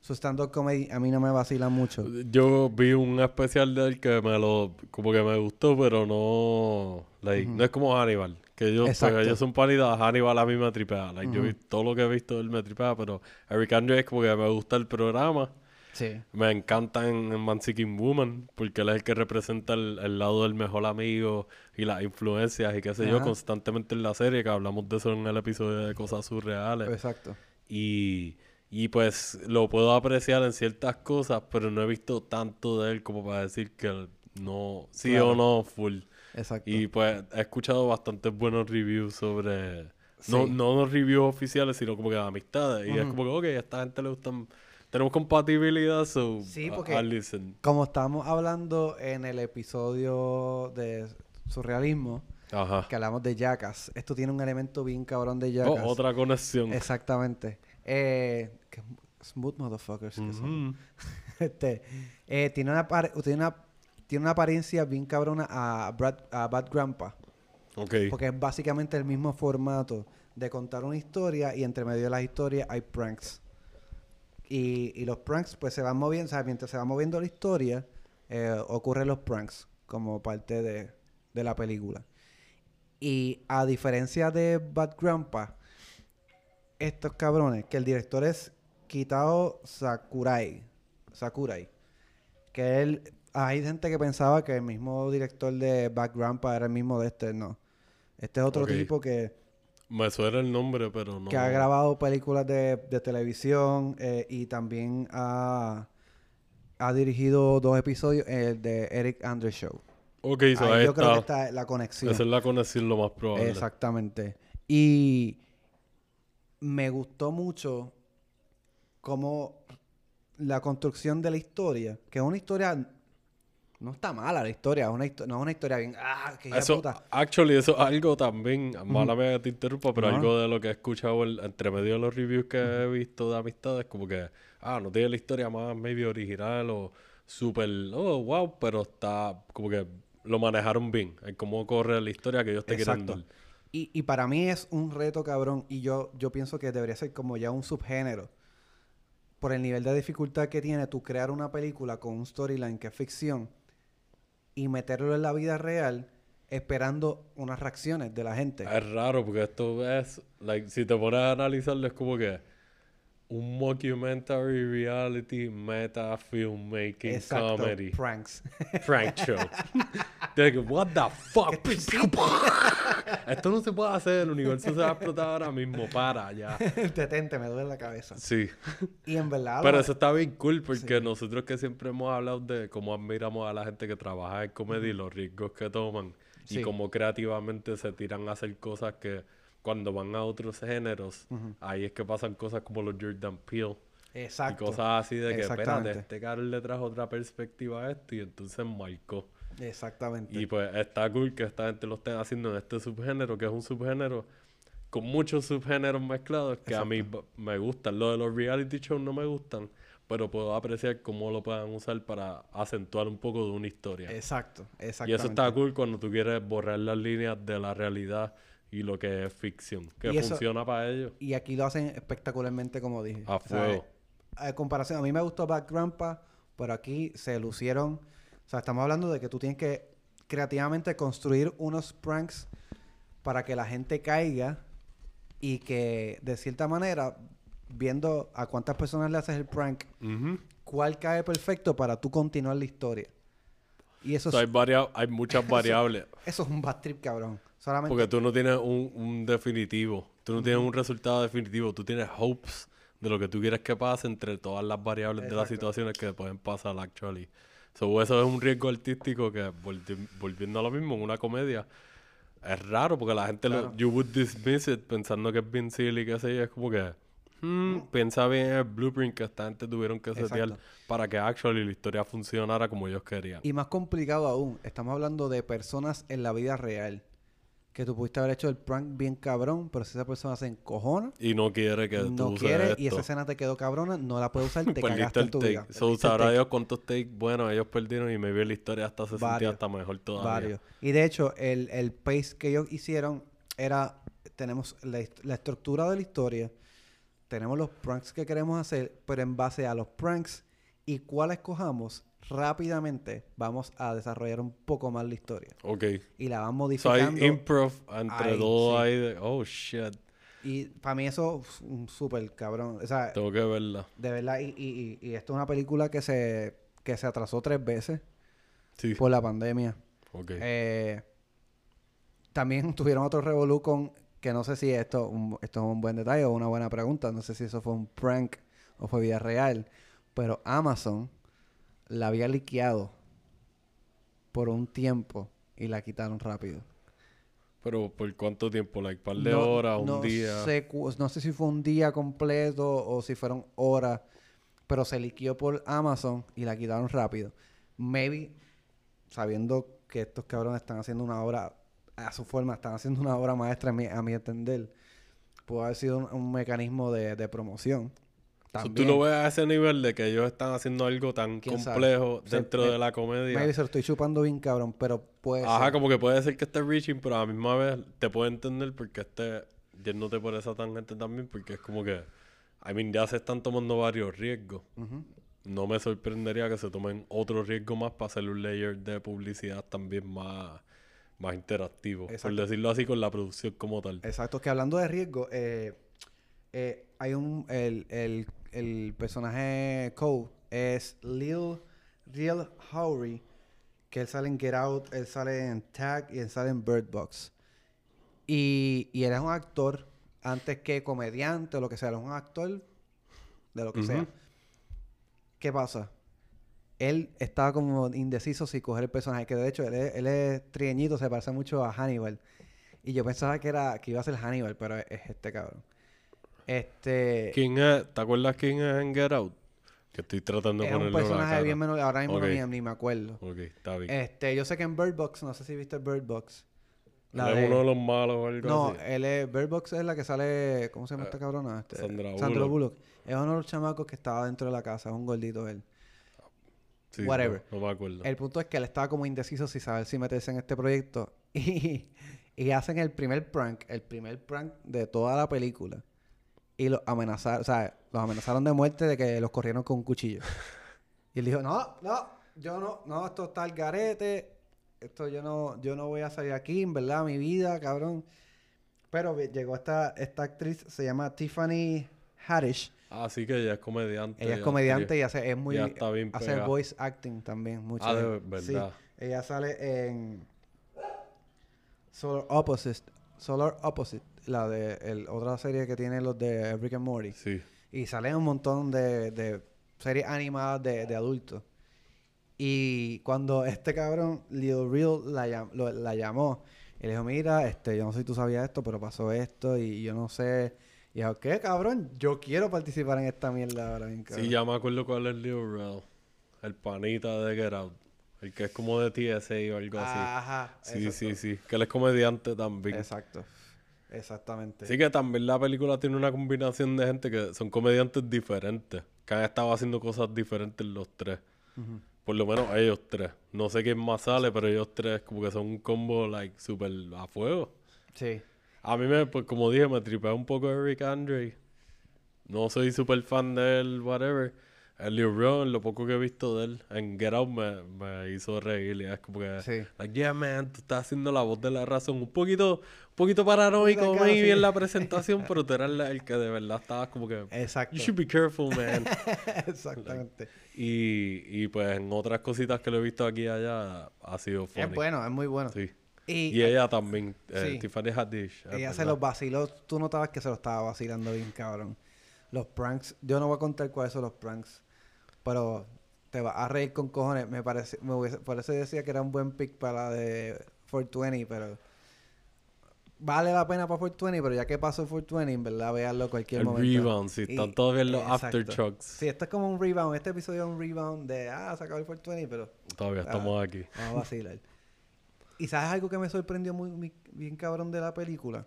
Speaker 1: Su stand-up comedy a mí no me vacila mucho.
Speaker 2: Yo vi un especial de él que me lo... Como que me gustó, pero no... Like, No es como Hannibal, que ellos, pues,
Speaker 1: Exacto.
Speaker 2: ellos son panitas, Hannibal a mí me tripea. Like, yo vi todo lo que he visto, él me tripea, pero Eric Andre es como que me gusta el programa.
Speaker 1: Sí.
Speaker 2: Me encanta en, en Man Seeking Woman, porque él es el que representa el, el lado del mejor amigo y las influencias y qué sé yo, constantemente en la serie, que hablamos de eso en el episodio de cosas surreales.
Speaker 1: Exacto.
Speaker 2: Y, y pues lo puedo apreciar en ciertas cosas, pero no he visto tanto de él como para decir que no, sí
Speaker 1: Claro.
Speaker 2: o no, full.
Speaker 1: Exacto.
Speaker 2: Y pues he escuchado bastantes buenos reviews sobre... No,
Speaker 1: Sí.
Speaker 2: no los reviews oficiales, sino como que de amistades. Y es como que, ok, a esta gente le gustan... Tenemos compatibilidad, so...
Speaker 1: Sí,
Speaker 2: I-
Speaker 1: porque-
Speaker 2: I'll listen.
Speaker 1: Como estábamos hablando en el episodio de surrealismo,
Speaker 2: Ajá.
Speaker 1: que hablamos de Jackass, esto tiene un elemento bien cabrón de
Speaker 2: Oh,
Speaker 1: Jackass.
Speaker 2: otra conexión.
Speaker 1: Exactamente. Eh, que- smooth motherfuckers que son.
Speaker 2: Ujú.
Speaker 1: Este, eh, tiene, una tiene, una, tiene una apariencia bien cabrona a, Brad, a Bad Grandpa.
Speaker 2: Ok.
Speaker 1: Porque es básicamente el mismo formato de contar una historia y entre medio de las historias hay pranks. Y, y los pranks pues se van moviendo, o sea, mientras se va moviendo la historia, eh, ocurren los pranks como parte de, de la película. Y a diferencia de Bad Grandpa, estos cabrones, que el director es Kitao Sakurai, Sakurai, que él, hay gente que pensaba que el mismo director de Bad Grandpa era el mismo de este, no. Este es otro tipo que,
Speaker 2: Me suena el nombre, pero no...
Speaker 1: que ha grabado películas de, de televisión eh, y también ha, ha dirigido dos episodios, el de Eric Andre Show.
Speaker 2: Ok, so
Speaker 1: Ahí
Speaker 2: ahí
Speaker 1: yo creo que
Speaker 2: está.
Speaker 1: la conexión.
Speaker 2: Esa es la conexión lo más probable.
Speaker 1: Exactamente. Y me gustó mucho como la construcción de la historia, que es una historia no está mala la historia, es una no es una historia bien, ah, que
Speaker 2: Eso,
Speaker 1: puta.
Speaker 2: actually, eso es algo también, mala que te interrumpa, pero
Speaker 1: No.
Speaker 2: algo de lo que he escuchado el- entre medio de los reviews que he visto de amistades, como que, ah, no tiene la historia más maybe original o súper, oh, wow, pero está como que lo manejaron bien, en cómo corre la historia que ellos te quieren dar.
Speaker 1: Y, y para mí es un reto cabrón y yo, yo pienso que debería ser como ya un subgénero. Por el nivel de dificultad que tiene tú crear una película con un storyline que es ficción y meterlo en la vida real esperando unas reacciones de la gente.
Speaker 2: Es raro porque esto es, like, si te pones a analizarlo, es como que un mockumentary reality meta filmmaking
Speaker 1: Exacto,
Speaker 2: comedy
Speaker 1: pranks.
Speaker 2: prank show. Like, what the fuck? Esto no se puede hacer, el universo se va a explotar ahora mismo, para ya.
Speaker 1: Detente, me duele la cabeza.
Speaker 2: Sí.
Speaker 1: Y en verdad...
Speaker 2: Pero eso está bien cool porque nosotros que siempre hemos hablado de cómo admiramos a la gente que trabaja en comedia y los riesgos que toman y cómo creativamente se tiran a hacer cosas que cuando van a otros géneros, ahí es que pasan cosas como los Jordan Peele
Speaker 1: Exacto.
Speaker 2: y cosas así de que, espérate, este cabrón le trajo otra perspectiva a esto y entonces marcó.
Speaker 1: Exactamente.
Speaker 2: Y pues está cool que esta gente lo esté haciendo en este subgénero, que es un subgénero con muchos subgéneros mezclados que a mí me gustan. Lo de los reality shows no me gustan, pero puedo apreciar cómo lo puedan usar para acentuar un poco de una historia.
Speaker 1: Exacto. Exactamente.
Speaker 2: Y eso está cool cuando tú quieres borrar las líneas de la realidad y lo que es ficción, que
Speaker 1: Y eso-
Speaker 2: funciona para ellos.
Speaker 1: Y aquí lo hacen espectacularmente, como dije.
Speaker 2: A
Speaker 1: O sea,
Speaker 2: fuego.
Speaker 1: a comparación, a mí me gustó Bad Grandpa, pero aquí se lucieron. Sea, estamos hablando de que tú tienes que creativamente construir unos pranks para que la gente caiga y que de cierta manera, viendo a cuántas personas le haces el prank,
Speaker 2: Ujú.
Speaker 1: cuál cae perfecto para tú continuar la historia. Y eso,
Speaker 2: O sea, hay,
Speaker 1: es,
Speaker 2: varia- hay muchas variables.
Speaker 1: eso es un bad trip, cabrón. Solamente
Speaker 2: Porque tú no tienes un, un definitivo. Tú no tienes un resultado definitivo. Tú tienes hopes de lo que tú quieres que pase entre todas las variables de las
Speaker 1: Exacto.
Speaker 2: situaciones que pueden pasar actually. So, eso es un riesgo artístico que, volvi- volviendo a lo mismo, en una comedia, es raro porque la gente
Speaker 1: Claro.
Speaker 2: lo, you would dismiss it pensando que es bien silly, que sé. Es como que, hmm, piensa bien el blueprint que esta gente tuvieron que setear para que actually la historia funcionara como ellos querían.
Speaker 1: Y más complicado aún, estamos hablando de personas en la vida real. Que tú pudiste haber hecho el prank bien cabrón, pero si esa persona se encojona,
Speaker 2: Y no quiere que tú
Speaker 1: no quiere
Speaker 2: esto.
Speaker 1: y esa escena te quedó cabrona, no la puedes usar, te cagaste en
Speaker 2: el
Speaker 1: tu
Speaker 2: take.
Speaker 1: vida.
Speaker 2: So, sabrá. Dios cuántos takes buenos ellos perdieron y me vi la historia hasta se sentía hasta mejor todavía.
Speaker 1: Varios. Y de hecho, el, el pace que ellos hicieron era, tenemos la, la estructura de la historia, tenemos los pranks que queremos hacer, pero en base a los pranks y cuál escojamos, rápidamente vamos a desarrollar un poco más la historia.
Speaker 2: Ok.
Speaker 1: Y la van
Speaker 2: So hay
Speaker 1: modificando.
Speaker 2: improv entre dos
Speaker 1: sí.
Speaker 2: ahí de... Oh, shit.
Speaker 1: y para mí eso es un súper cabrón. O sea,
Speaker 2: Tengo que verla.
Speaker 1: de verdad, y, y, y, y esto es una película que se, que se atrasó tres veces
Speaker 2: Sí.
Speaker 1: por la pandemia.
Speaker 2: Ok.
Speaker 1: Eh, también tuvieron otro revolú con, que no sé si esto, un- esto es un buen detalle o una buena pregunta, no sé si eso fue un prank o fue vida real, pero Amazon la había liqueado por un tiempo y la quitaron rápido.
Speaker 2: Pero ¿por cuánto tiempo? Like, par de
Speaker 1: No-
Speaker 2: horas, un
Speaker 1: no
Speaker 2: día.
Speaker 1: Sé, no sé si fue un día completo o si fueron horas, pero se liqueó por Amazon y la quitaron rápido. Maybe, sabiendo que estos cabrones están haciendo una obra a su forma, están haciendo una obra maestra a mi, a mi entender, pudo haber sido un, un mecanismo de, de promoción.
Speaker 2: So, tú
Speaker 1: También.
Speaker 2: lo ves a ese nivel de que ellos están haciendo algo tan complejo dentro de la comedia.
Speaker 1: Maybe se lo estoy chupando bien cabrón, pero puede
Speaker 2: Ajá,
Speaker 1: ser.
Speaker 2: como que puede ser que esté reaching, pero a la misma vez te puedo entender porque este yéndote por esa tangente también, porque es como que, I mean, ya se están tomando varios riesgos. No me sorprendería que se tomen otro riesgo más para hacer un layer de publicidad también más, más interactivo. Por decirlo así, con la producción como tal.
Speaker 1: Exacto, que hablando de riesgo, eh, eh, hay un. El, el, el personaje Cole es Lil Real Howry, que él sale en Get Out, él sale en Tag y él sale en Bird Box. Y, y él es un actor, antes que comediante o lo que sea, él es un actor de lo que sea. ¿Qué pasa? Él estaba como indeciso si coger el personaje, que de hecho él es, él es trieñito, se parece mucho a Hannibal. Y yo pensaba que era que iba a ser Hannibal, pero es, es este cabrón. Este
Speaker 2: ¿Quién es? ¿Te acuerdas quién es en Get Out? Que estoy tratando de
Speaker 1: es un personaje
Speaker 2: cara.
Speaker 1: bien menor, ahora mismo no ni, ni me acuerdo.
Speaker 2: Ok, está bien.
Speaker 1: Este, yo sé que en Bird Box, no sé si viste Bird Box. La
Speaker 2: ¿Él
Speaker 1: de-
Speaker 2: es uno de los malos o algo
Speaker 1: No,
Speaker 2: así?
Speaker 1: él es Bird Box es la que sale, ¿cómo se llama esta cabrona? Este,
Speaker 2: Sandra
Speaker 1: Sandra
Speaker 2: Bullock.
Speaker 1: Bullock. Es uno de los chamacos que estaba dentro de la casa, es un gordito él.
Speaker 2: Sí,
Speaker 1: whatever.
Speaker 2: No, no me acuerdo.
Speaker 1: El punto es que él estaba como indeciso si saber si meterse en este proyecto. Y, y hacen el primer prank, el primer prank de toda la película. Y los amenazaron, o sea, los amenazaron de muerte de que los corrieron con un cuchillo. Y él dijo, no, no, yo no, no, esto está al garete. Esto yo no, yo no voy a salir aquí, en verdad, mi vida, cabrón. Pero llegó esta, esta actriz, se llama Tiffany Haddish.
Speaker 2: Ah, sí que ella es comediante.
Speaker 1: Ella es comediante y hace, es muy,
Speaker 2: está bien
Speaker 1: hace
Speaker 2: pegada.
Speaker 1: voice acting también mucho.
Speaker 2: Ah, de verdad.
Speaker 1: Sí, ella sale en Solar Opposite, Solar Opposite, la de el, otra serie que tiene los de Rick and Morty.
Speaker 2: Sí.
Speaker 1: Y salen un montón de, de series animadas de, de adultos. Y cuando este cabrón, Lil Real, la, llam- lo- la llamó, y le dijo, mira, este, yo no sé si tú sabías esto, pero pasó esto y yo no sé. Y dijo, ¿qué, cabrón? Yo quiero participar en esta mierda ahora bien, cabrón.
Speaker 2: Sí, ya me acuerdo cuál es Leo Rel. El panita de Get Out. El que es como de TSA o algo así.
Speaker 1: Ajá.
Speaker 2: Sí, sí, sí. Que él es comediante también.
Speaker 1: Exacto. Exactamente.
Speaker 2: Sí que también la película tiene una combinación de gente que son comediantes diferentes. Que han estado haciendo cosas diferentes los tres. Por lo menos ellos tres. No sé quién más sale, pero ellos tres como que son un combo like super a fuego.
Speaker 1: Sí.
Speaker 2: A mí me, pues como dije, me tripea un poco Eric Andre. No soy súper fan de él, whatever. Elliot Ron, lo poco que he visto de él en Get Out me, me hizo reír. Y es como que,
Speaker 1: Sí.
Speaker 2: like, yeah, man, tú estás haciendo la voz de la razón. Un poquito, un poquito paranoico, maybe,
Speaker 1: así.
Speaker 2: en la presentación, pero tú eras el que de verdad estabas como que,
Speaker 1: Exacto.
Speaker 2: you should be careful, man.
Speaker 1: Exactamente.
Speaker 2: y, y pues en otras cositas que lo he visto aquí y allá, ha sido funny.
Speaker 1: Es bueno, es muy bueno.
Speaker 2: Sí.
Speaker 1: Y,
Speaker 2: Y ella también, eh,
Speaker 1: Sí.
Speaker 2: Tiffany Haddish.
Speaker 1: ella se
Speaker 2: verdad.
Speaker 1: los vaciló. Tú notabas que se lo estaba vacilando bien, cabrón. Los pranks. Yo no voy a contar cuáles son los pranks. Pero te vas a reír con cojones. Me parece, me hubiese- por eso decía que era un buen pick para la de 420, pero vale la pena para 420, pero ya que pasó 420, en verdad véanlo cualquier
Speaker 2: El
Speaker 1: momento.
Speaker 2: rebound, sí,
Speaker 1: Y-
Speaker 2: están todavía en los aftershocks.
Speaker 1: Sí, esto es como un rebound. Este episodio es un rebound de, ah, se acabó el 420, pero
Speaker 2: Todavía estamos
Speaker 1: Ah.
Speaker 2: aquí.
Speaker 1: Vamos a vacilar. ¿Y sabes algo que me sorprendió muy, muy- bien cabrón de la película?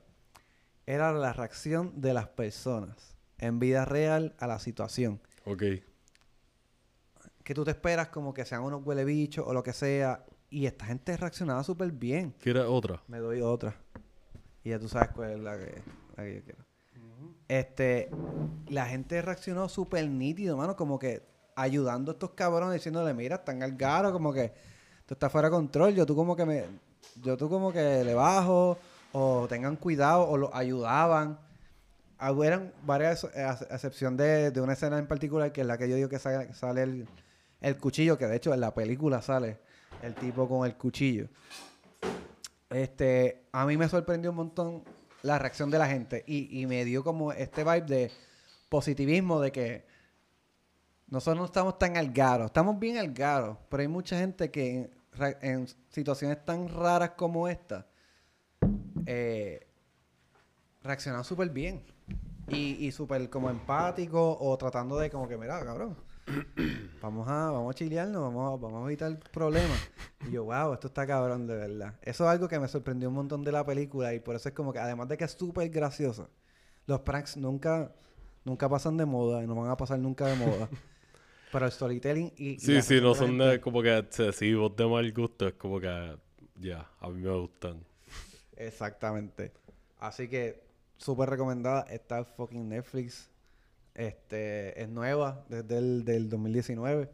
Speaker 1: Era la reacción de las personas en vida real a la situación.
Speaker 2: Ok.
Speaker 1: Que tú te esperas como que sean unos huele bichos o lo que sea. Y esta gente reaccionaba súper bien.
Speaker 2: ¿Quieres otra?
Speaker 1: Me doy otra. Y ya tú sabes cuál es la que, la que yo quiero. Este, la gente reaccionó súper nítido, mano. Como que ayudando a estos cabrones diciéndole, mira, están al garo, como que esto está fuera de control, yo tú como que me, yo tú como que le bajo, o tengan cuidado, o lo ayudaban. Hubieran varias, a a excepción de, de una escena en particular, que es la que yo digo que sale, sale el, el cuchillo, que de hecho en la película sale el tipo con el cuchillo. Este, a mí me sorprendió un montón la reacción de la gente y, y me dio como este vibe de positivismo de que nosotros no estamos tan al garo, estamos bien al garo, pero hay mucha gente que en, situaciones tan raras como esta eh, reaccionan súper bien y, y súper como empático o tratando de como que, mira, cabrón, vamos a, vamos a chilearnos, vamos a, vamos a evitar problemas. Y yo, wow, esto está cabrón de verdad. Eso es algo que me sorprendió un montón de la película y por eso es como que, además de que es súper graciosa, los pranks nunca, nunca pasan de moda y no van a pasar nunca de moda. Pero el storytelling y... y
Speaker 2: Sí, sí, no son
Speaker 1: gente-
Speaker 2: de como que excesivos de mal gusto. Es como que, ya, a mí me gustan.
Speaker 1: Exactamente. Así que súper recomendada. Está fucking Netflix. Este es nueva desde el del 2019.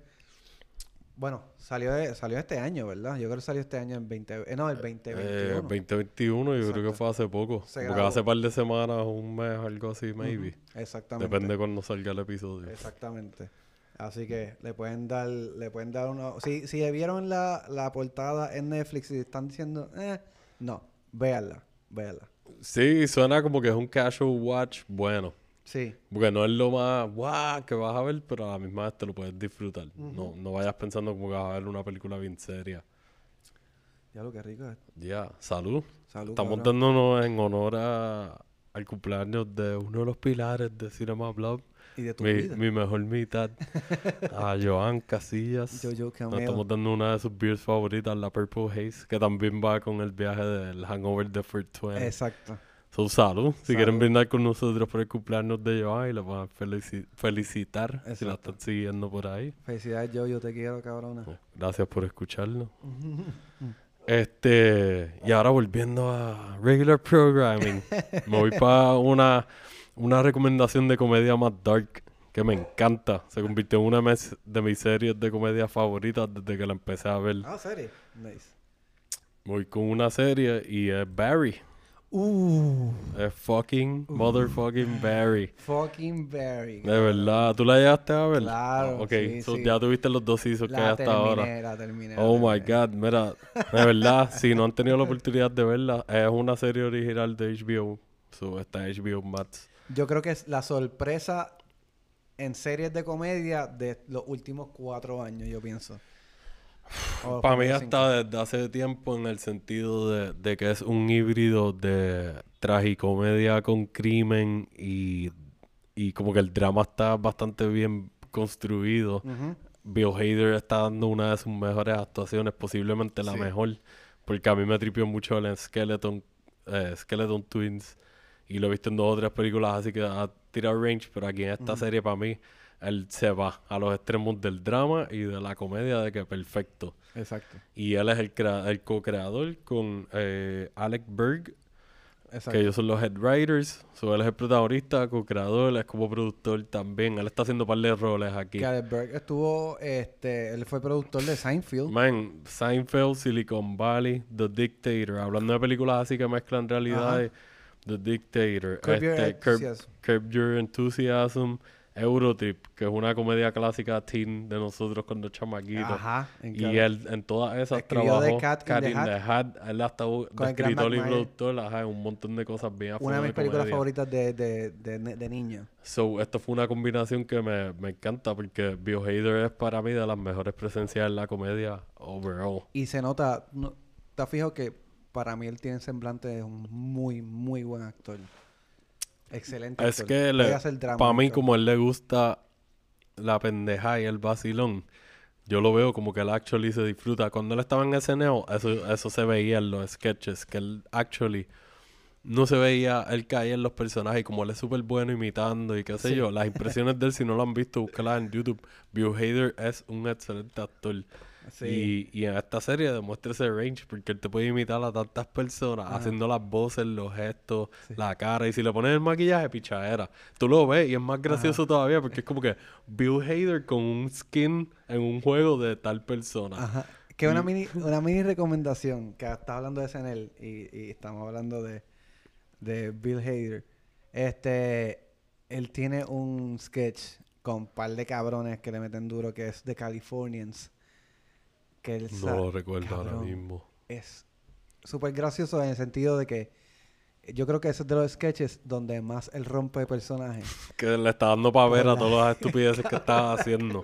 Speaker 1: Bueno, salió de- salió este año, ¿verdad? Yo creo que salió este año en 20, eh, no, el 2021.
Speaker 2: Eh, 2021, yo creo que fue hace poco.
Speaker 1: Se
Speaker 2: Como que
Speaker 1: grabó.
Speaker 2: hace par de semanas, un mes, algo así, maybe.
Speaker 1: Exactamente.
Speaker 2: Depende cuando salga el episodio.
Speaker 1: Exactamente. Así que le pueden dar, le pueden dar uno. Si, si vieron la, la portada en Netflix y están diciendo, eh, no, véanla, véanla.
Speaker 2: Sí, suena como que es un casual watch bueno.
Speaker 1: Sí,
Speaker 2: Porque no es lo más guau que vas a ver, pero a la misma vez te lo puedes disfrutar. no, no vayas pensando como que vas a ver una película bien seria.
Speaker 1: ya lo que rico es.
Speaker 2: Ya, salud.
Speaker 1: Salud.
Speaker 2: Estamos
Speaker 1: cabrón.
Speaker 2: dándonos en honor a, al cumpleaños de uno de los pilares de Cinema Blog.
Speaker 1: Y de tu
Speaker 2: Mi,
Speaker 1: vida.
Speaker 2: mi mejor mitad. a Joan Casillas.
Speaker 1: Jojo
Speaker 2: Nos
Speaker 1: Cameo.
Speaker 2: estamos dando una de sus beers favoritas, la Purple Haze, que también va con el viaje del Hangover de 420.
Speaker 1: Exacto.
Speaker 2: So, salud. Si
Speaker 1: Salud.
Speaker 2: quieren brindar con nosotros por el cumpleaños de Joan y le van a felici- felicitar si la están siguiendo por ahí.
Speaker 1: Felicidades, yo, yo te quiero, cabrona.
Speaker 2: Gracias por escucharnos. Este, y ahora volviendo a regular programming, me voy para una, una recomendación de comedia más dark que me encanta. Se convirtió en una de mis series de comedia favoritas desde que la empecé a ver.
Speaker 1: Ah, serio. Nice.
Speaker 2: Voy con una serie y es Barry.
Speaker 1: Uh,
Speaker 2: Es fucking motherfucking Barry.
Speaker 1: fucking Barry.
Speaker 2: De verdad, ¿tú la llegaste a ver?
Speaker 1: Claro,
Speaker 2: ok,
Speaker 1: sí,
Speaker 2: so
Speaker 1: sí.
Speaker 2: ya tuviste los dos seasons que hay hasta
Speaker 1: terminé,
Speaker 2: ahora.
Speaker 1: la terminé. la
Speaker 2: Oh my
Speaker 1: terminé.
Speaker 2: god, mira, de verdad, si no han tenido la oportunidad de verla, es una serie original de HBO. So, está HBO Max.
Speaker 1: Yo creo que es la sorpresa en series de comedia de los últimos cuatro años, yo pienso. O los
Speaker 2: Para mí
Speaker 1: primeros
Speaker 2: está desde hace tiempo en el sentido de, de que es un híbrido de tragicomedia con crimen y, y como que el drama está bastante bien construido.
Speaker 1: Ujú.
Speaker 2: Bill Hader está dando una de sus mejores actuaciones, posiblemente la
Speaker 1: Sí.
Speaker 2: mejor, porque a mí me tripió mucho el Skeleton, eh, Skeleton Twins y lo he visto en dos o tres películas, así que ha tirado range, pero aquí en esta serie para mí él se va a los extremos del drama y de la comedia de que perfecto.
Speaker 1: Exacto.
Speaker 2: Y él es el, crea- el co-creador con eh, Alec Berg,
Speaker 1: Exacto.
Speaker 2: que ellos son los head writers. So, él es el protagonista, co-creador, es como productor también. Él está haciendo un par de roles aquí.
Speaker 1: Que Alex Berg estuvo, este, él fue productor de Seinfeld.
Speaker 2: Man, Seinfeld, Silicon Valley, The Dictator. Hablando de películas así que mezclan realidades. The Dictator.
Speaker 1: Curb Your
Speaker 2: este. Curb Your Enthusiasm. Eurotrip, que es una comedia clásica teen de nosotros cuando chamaquitos.
Speaker 1: Ajá. en
Speaker 2: Y él en todas esas
Speaker 1: Escribió
Speaker 2: trabajó
Speaker 1: The Cat in
Speaker 2: Cat
Speaker 1: the
Speaker 2: in
Speaker 1: Hat.
Speaker 2: the Hat. Él hasta escritor y productor, ajá, un montón de cosas bien
Speaker 1: Una de mis películas
Speaker 2: comedia.
Speaker 1: favoritas de, de, de, de, de niño.
Speaker 2: So, esto fue una combinación que me, me encanta porque Bill Hader es para mí de las mejores presencias en la comedia overall.
Speaker 1: Y se nota, no, ¿te has fijado que para mí él tiene semblante de un muy, muy buen actor? Excelente
Speaker 2: Es
Speaker 1: actor.
Speaker 2: que le, para mí como él le gusta la pendeja y el vacilón, yo lo veo como que él actually se disfruta. Cuando él estaba en SNL, eso, eso se veía en los sketches, que él actually no se veía, él caía en los personajes como él es súper bueno imitando y qué sé
Speaker 1: Sí.
Speaker 2: yo, las impresiones de él, si no lo han visto, búscalas en YouTube. Bill Hader es un excelente actor.
Speaker 1: Sí.
Speaker 2: Y, y en esta serie demuestra ese range porque él te puede imitar a tantas personas
Speaker 1: Ajá.
Speaker 2: haciendo las voces, los gestos, la cara. Y si le pones el maquillaje, pichadera. Tú lo ves y es más gracioso todavía porque es como que Bill Hader con un skin en un juego de tal persona.
Speaker 1: Ajá. Que una mini, una mini recomendación, que está hablando de SNL y, y estamos hablando de, de Bill Hader. Este, él tiene un sketch con un par de cabrones que le meten duro que es The Californians. Que él
Speaker 2: No lo recuerdo ahora
Speaker 1: cabrón,
Speaker 2: mismo.
Speaker 1: Es súper gracioso en el sentido de que yo creo que ese es de los sketches donde más él rompe personajes.
Speaker 2: Que le está dando para ver a todas las estupideces que estaba haciendo.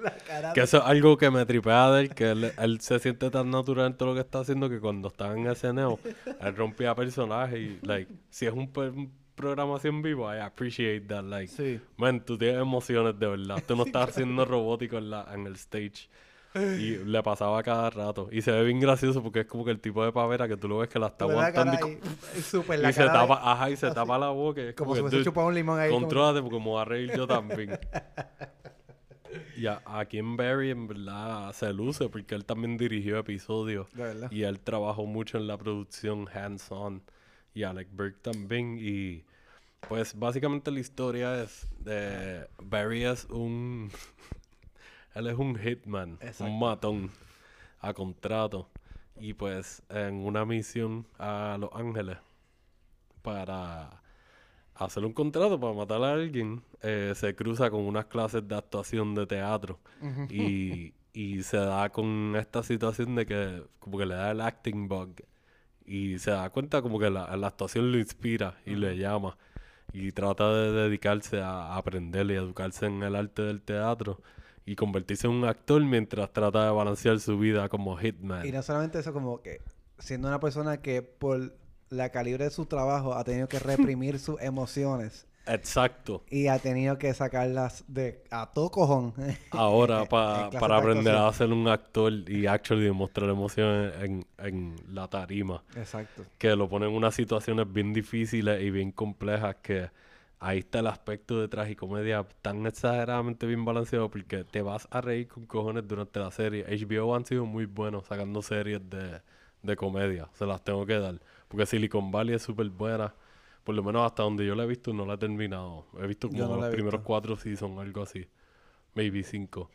Speaker 2: Que eso es algo que me tripea de él, que él, él se siente tan natural en todo lo que está haciendo que cuando estaba en SNL, él rompía personajes y, like, si es un, un programa así en vivo, I appreciate that, like,
Speaker 1: Sí.
Speaker 2: man, tú tienes emociones de verdad, tú no estás haciendo robótico en, la, en el stage. Y le pasaba cada rato. Y se ve bien gracioso porque es como que el tipo de pavera que tú lo ves que la está aguantando y, se
Speaker 1: de-
Speaker 2: tapa, ajá, y se tapa la boca. es
Speaker 1: como
Speaker 2: como
Speaker 1: si chupado un limón ahí. como-
Speaker 2: Contrólate porque me voy a reír yo también. y a- aquí en Barry en verdad se luce porque él también dirigió episodios y él trabajó mucho en la producción hands-on y Alec Burke también y pues básicamente la historia es de Barry es un él es un hitman,
Speaker 1: Exacto.
Speaker 2: un matón a contrato. Y pues en una misión a Los Ángeles para hacer un contrato para matar a alguien, eh, se cruza con unas clases de actuación de teatro. Y, y se da con esta situación de que como que le da el acting bug. Y se da cuenta como que la, la actuación lo inspira y le llama. Y trata de dedicarse a aprender y educarse en el arte del teatro y convertirse en un actor mientras trata de balancear su vida como hitman.
Speaker 1: Y no solamente eso, como que siendo una persona que por la calibre de su trabajo ha tenido que reprimir sus emociones
Speaker 2: Exacto.
Speaker 1: y ha tenido que sacarlas de a todo cojón.
Speaker 2: Ahora pa- para
Speaker 1: de
Speaker 2: aprender a ser un actor y actually demostrar emociones en, en la tarima.
Speaker 1: Exacto.
Speaker 2: que lo ponen en unas situaciones bien difíciles y bien complejas que ahí está el aspecto de tragicomedia tan exageradamente bien balanceado porque te vas a reír con cojones durante la serie. HBO han sido muy buenos sacando series de, de comedia, se las tengo que dar. Porque Silicon Valley es súper buena, por lo menos hasta donde yo la he visto no la he terminado. He visto como
Speaker 1: no
Speaker 2: los primeros
Speaker 1: visto.
Speaker 2: cuatro seasons, algo así. Maybe cinco.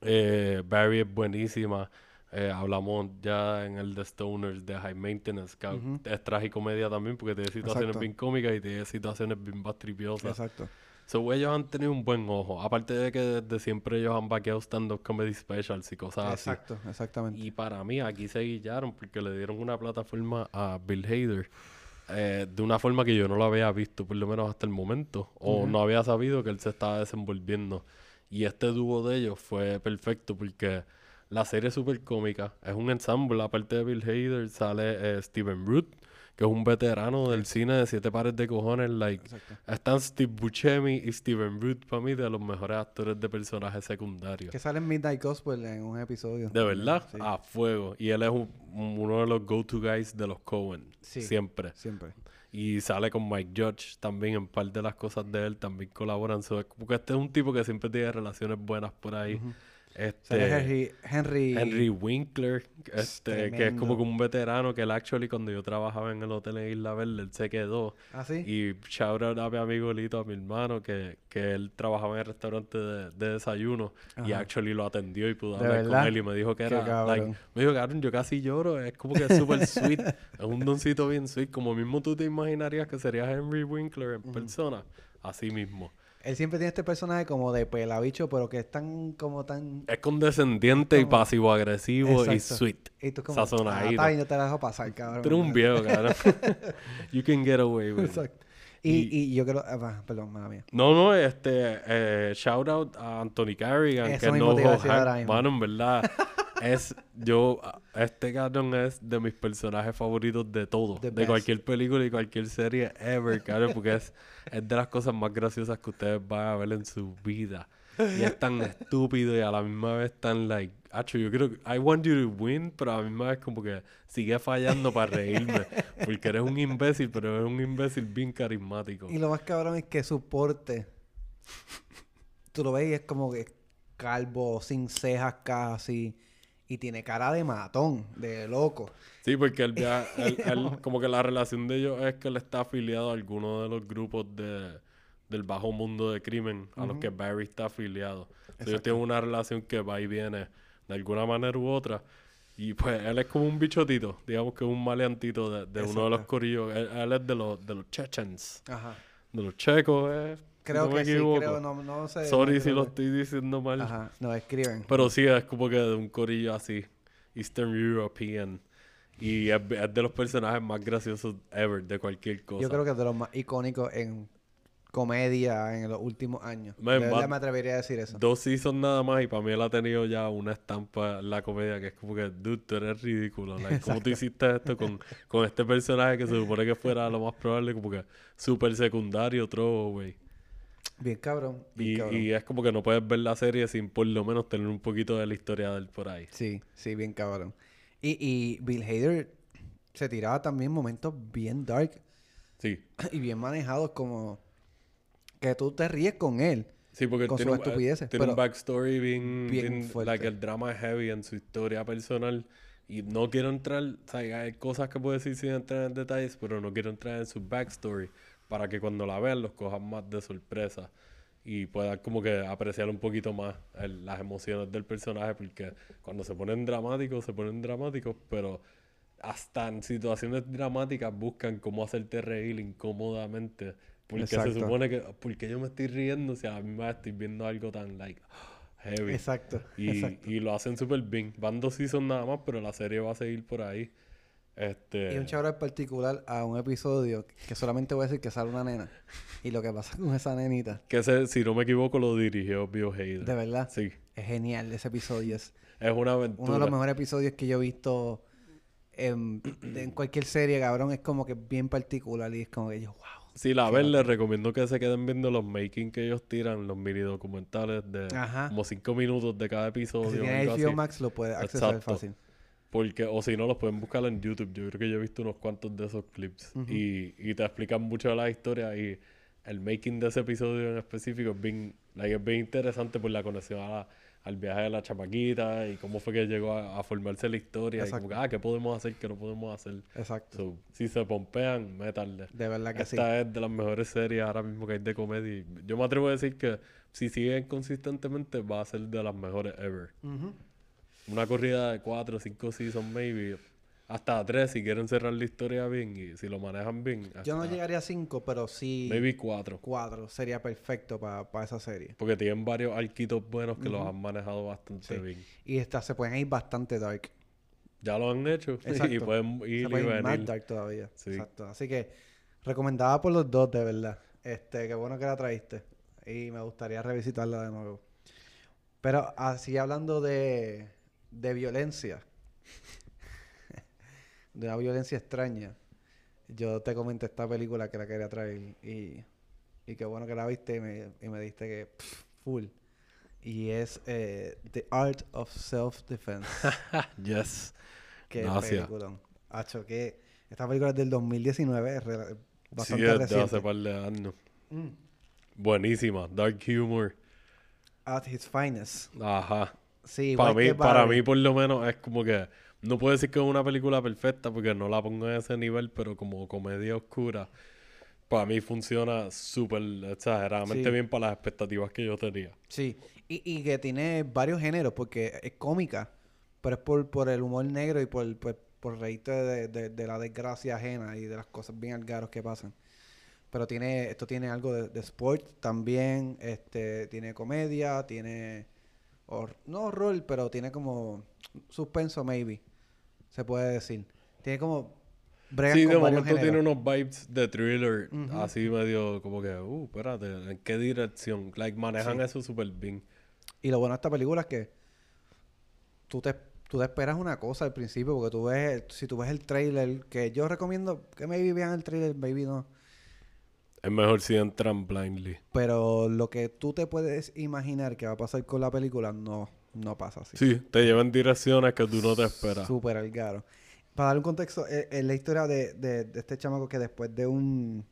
Speaker 2: Eh, Barry es buenísima. Eh, hablamos ya en el de Stoners de High Maintenance, que
Speaker 1: Ujú.
Speaker 2: es tragicomedia también porque tiene situaciones
Speaker 1: Exacto.
Speaker 2: bien cómicas y tiene situaciones bien bastripiosas.
Speaker 1: Exacto.
Speaker 2: So, ellos han tenido un buen ojo. Aparte de que desde siempre ellos han vaqueado stand-up comedy specials y cosas así.
Speaker 1: Exacto, exactamente.
Speaker 2: Y para mí aquí se guillaron porque le dieron una plataforma a Bill Hader eh, de una forma que yo no lo había visto, por lo menos hasta el momento, o no había sabido que él se estaba desenvolviendo. Y este dúo de ellos fue perfecto porque la serie es súper cómica, es un ensamble, aparte de Bill Hader sale eh, Steven Root, que es un veterano del cine de siete pares de cojones, like,
Speaker 1: Exacto.
Speaker 2: están Steve Buscemi y Steven Root para mí de los mejores actores de personajes secundarios.
Speaker 1: Que sale en Midnight Gospel en un episodio.
Speaker 2: De verdad,
Speaker 1: Sí.
Speaker 2: a fuego. Y él es un- uno de los go-to guys de los Cohen.
Speaker 1: Sí.
Speaker 2: Siempre.
Speaker 1: Siempre.
Speaker 2: Y sale con Mike Judge también. En par de las cosas de él también colaboran. So, porque este es un tipo que siempre tiene relaciones buenas por ahí. Este.
Speaker 1: Henry, Henry,
Speaker 2: Henry Winkler, este, que es como que un veterano que él actually cuando yo trabajaba en el hotel en Isla Verde, él se quedó.
Speaker 1: ¿Ah, sí?
Speaker 2: Y shout out a mi amigo Lito, a mi hermano, que, que él trabajaba en el restaurante de, de desayuno y
Speaker 1: Ajá.
Speaker 2: actually lo atendió y pudo
Speaker 1: ¿De
Speaker 2: hablar con él y me dijo que era, like, me dijo, cabrón, yo casi lloro, es como que es súper sweet, es un doncito bien sweet, como mismo tú te imaginarías que sería Henry Winkler en persona, así mismo.
Speaker 1: Él siempre tiene este personaje como de pelabicho, pero que es tan como tan...
Speaker 2: Es condescendiente y
Speaker 1: Como-
Speaker 2: pasivo-agresivo y sweet.
Speaker 1: Y tú como... Ah, bien, yo te la dejo pasar, cabrón.
Speaker 2: Tú eres un viejo, cabrón. you can get away with it.
Speaker 1: Exacto. Y, y yo creo... ah, perdón, mala mía.
Speaker 2: No, no, este, eh, shout out a Anthony Carrigan,
Speaker 1: Eso
Speaker 2: que no mano, en verdad, es, yo, este cabrón es de mis personajes favoritos de todo,
Speaker 1: The
Speaker 2: de
Speaker 1: best.
Speaker 2: cualquier película y cualquier serie ever, cabrón, porque es, es de las cosas más graciosas que ustedes van a ver en su vida. Y es tan estúpido y a la misma vez tan, like, Acho, yo creo que I want you to win, pero a la misma vez como que sigue fallando para reírme. Porque eres un imbécil, pero eres un imbécil bien carismático.
Speaker 1: Y lo más cabrón es que su porte... Tú lo ves y es como que calvo, sin cejas casi. Y tiene cara de matón, de loco.
Speaker 2: Sí, porque él, él- él- como que la relación de ellos es que él está afiliado a alguno de los grupos de, del bajo mundo de crimen a los que Barry está afiliado. Sea, ellos tienen una relación que va y viene de alguna manera u otra. Y pues él es como un bichotito, digamos que un maleantito de, de uno de los corillos. Él, él es de los, de los chechens,
Speaker 1: Ajá.
Speaker 2: de los checos, eh,
Speaker 1: Creo
Speaker 2: no me
Speaker 1: que sí,
Speaker 2: equivoco.
Speaker 1: creo, no, no sé.
Speaker 2: Sorry
Speaker 1: no
Speaker 2: si lo estoy diciendo mal.
Speaker 1: Ajá, no, escriben.
Speaker 2: Pero sí, es como que de un corillo así, Eastern European. Y es, es de los personajes más graciosos ever, de cualquier cosa.
Speaker 1: Yo creo que es de los más icónicos en comedia en los últimos años.
Speaker 2: Man,
Speaker 1: de verdad
Speaker 2: va-
Speaker 1: me atrevería a decir eso.
Speaker 2: Dos seasons nada más y para mí él ha tenido ya una estampa en la comedia que es como que, dude, tú eres ridículo. Like, ¿Cómo tú hiciste esto con, con este personaje que se supone que fuera lo más probable como que súper secundario, güey?
Speaker 1: Bien cabrón. bien
Speaker 2: Y,
Speaker 1: cabrón.
Speaker 2: y es como que no puedes ver la serie sin por lo menos tener un poquito de la historia de él por ahí.
Speaker 1: Sí, sí, bien cabrón. Y, y Bill Hader se tiraba también momentos bien dark
Speaker 2: Sí.
Speaker 1: y bien manejados como que tú te ríes con él.
Speaker 2: Sí, porque
Speaker 1: con
Speaker 2: tiene,
Speaker 1: sus
Speaker 2: un,
Speaker 1: estupideces,
Speaker 2: tiene un
Speaker 1: pero
Speaker 2: backstory bien,
Speaker 1: bien
Speaker 2: bien,
Speaker 1: fuerte.
Speaker 2: like el drama es heavy en su historia personal y no quiero entrar, o sea, hay cosas que puedo decir sin entrar en detalles, pero no quiero entrar en su backstory para que cuando la vean los cojan más de sorpresa y puedan como que apreciar un poquito más el- las emociones del personaje porque cuando se ponen dramáticos, se ponen dramáticos, pero hasta en situaciones dramáticas buscan cómo hacerte reír incómodamente. Porque se
Speaker 1: Exacto.
Speaker 2: supone que, porque yo me estoy riendo si a la misma vez estoy viendo algo tan, like, heavy.
Speaker 1: Exacto,
Speaker 2: Y,
Speaker 1: exacto.
Speaker 2: y lo hacen súper bien. Van dos seasons nada más, pero la serie va a seguir por ahí. Este...
Speaker 1: Y un chabro en particular a un episodio que solamente voy a decir que sale una nena. Y lo que pasa con esa nenita,
Speaker 2: Que ese, si no me equivoco, lo dirigió Bill Hader.
Speaker 1: de verdad,
Speaker 2: Sí.
Speaker 1: es genial ese episodio. Es
Speaker 2: Es una aventura.
Speaker 1: uno de los mejores episodios que yo he visto en, en cualquier serie, cabrón. Es como que bien particular y es como que yo, wow.
Speaker 2: Si la ven, les recomiendo que se queden viendo los making que ellos tiran, los mini documentales de
Speaker 1: Ajá.
Speaker 2: como cinco minutos de cada episodio.
Speaker 1: si tienes HBO. Max lo puedes accesar
Speaker 2: Exacto.
Speaker 1: fácil.
Speaker 2: Porque, o si no, los pueden buscar en YouTube. Yo creo que yo he visto unos cuantos de esos clips. y, y te explican mucho de la historia. Y el making de ese episodio en específico es bien, like, es bien interesante por la conexión a la- al viaje de la chamaquita y cómo fue que llegó a, a formarse la historia. Y como
Speaker 1: Exacto.
Speaker 2: que, ah, ¿qué podemos hacer? ¿Qué no podemos hacer?
Speaker 1: Exacto.
Speaker 2: So, si se pompean, métanle.
Speaker 1: De verdad que sí.
Speaker 2: Esta es de las mejores series ahora mismo que hay de comedia. Yo me atrevo a decir que si siguen consistentemente va a ser de las mejores ever. Una corrida de 4 o 5 seasons, maybe. Hasta 3 si quieren cerrar la historia bien y si lo manejan bien.
Speaker 1: Yo no llegaría a 5, pero sí
Speaker 2: Maybe 4.
Speaker 1: 4 sería perfecto para esa serie.
Speaker 2: Porque tienen varios arquitos buenos que los han manejado bastante
Speaker 1: Sí.
Speaker 2: bien.
Speaker 1: Y esta se pueden ir bastante dark.
Speaker 2: Ya lo han hecho
Speaker 1: Exacto.
Speaker 2: y pueden ir
Speaker 1: se
Speaker 2: y
Speaker 1: pueden ir más dark todavía.
Speaker 2: Sí.
Speaker 1: Exacto. Así que recomendada por los dos, de verdad. Este, qué bueno que la traíste. Y me gustaría revisitarla de nuevo. Pero así hablando de, de violencia. De una violencia extraña. Yo te comenté esta película que la quería traer y, y qué bueno que la viste y me, y me diste que pff, full. Y es eh, The Art of Self-Defense.
Speaker 2: yes.
Speaker 1: Qué
Speaker 2: Gracias.
Speaker 1: película. Hacho, que esta película es del 2019, es re-
Speaker 2: Sí,
Speaker 1: bastante
Speaker 2: es de
Speaker 1: reciente.
Speaker 2: hace par de años.
Speaker 1: Mm.
Speaker 2: Buenísima. Dark humor.
Speaker 1: At his finest.
Speaker 2: Ajá.
Speaker 1: Sí,
Speaker 2: para mí, para mí por lo menos es como que no puedo decir que es una película perfecta porque no la pongo en ese nivel, pero como comedia oscura, para mí funciona súper exageradamente
Speaker 1: Sí.
Speaker 2: bien para las expectativas que yo tenía.
Speaker 1: Sí, y, y que tiene varios géneros porque es cómica, pero es por, por el humor negro y por, por, por reírte de, de- de la desgracia ajena y de las cosas bien algaros que pasan. Pero tiene, esto tiene algo de, de sport también, este, tiene comedia, tiene, no horror, pero tiene como suspenso maybe, se puede decir. Tiene como,
Speaker 2: Sí, de momento tiene unos vibes de thriller, así medio como que, uh, espérate, ¿en qué dirección? Like, manejan
Speaker 1: Sí.
Speaker 2: eso súper bien.
Speaker 1: Y lo bueno de esta película es que tú te, tú te esperas una cosa al principio, porque tú ves, si tú ves el trailer, que yo recomiendo que maybe vean el trailer, maybe no.
Speaker 2: Es mejor si entran blindly.
Speaker 1: Pero lo que tú te puedes imaginar que va a pasar con la película, no, no pasa así.
Speaker 2: Sí, te llevan direcciones que tú no te esperas.
Speaker 1: Súper algaro. Para dar un contexto, es, es la historia de, de- de este chamaco que después de un...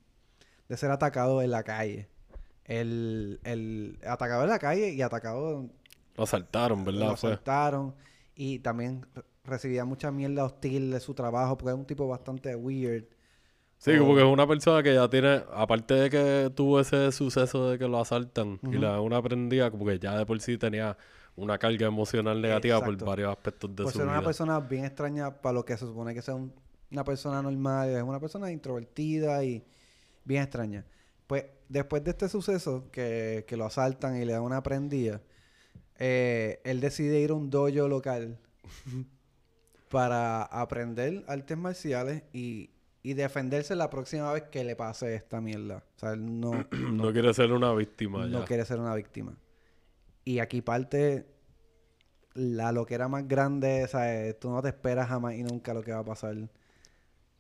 Speaker 1: de ser atacado en la calle. El, el atacado en la calle y atacado
Speaker 2: Lo asaltaron, ¿verdad?
Speaker 1: lo asaltaron Y también re- recibía mucha mierda hostil de su trabajo porque es un tipo bastante weird.
Speaker 2: Sí,
Speaker 1: O-
Speaker 2: como que es una persona que ya tiene, aparte de que tuvo ese suceso de que lo asaltan y le dan una prendida, como que ya de por sí tenía una carga emocional negativa
Speaker 1: Exacto.
Speaker 2: por varios aspectos de
Speaker 1: Por
Speaker 2: su
Speaker 1: ser una persona bien extraña para lo que se supone que sea un- una persona normal, es una persona introvertida y bien extraña. Pues después de este suceso, que, que lo asaltan y le dan una prendida, eh, él decide ir a un dojo local para aprender artes marciales y, y defenderse la próxima vez que le pase esta mierda. O sea, él no,
Speaker 2: No quiere ser una víctima
Speaker 1: no
Speaker 2: ya.
Speaker 1: quiere ser una víctima. Y aquí parte la lo que era más grande, o sea, eh, tú no te esperas jamás y nunca lo que va a pasar.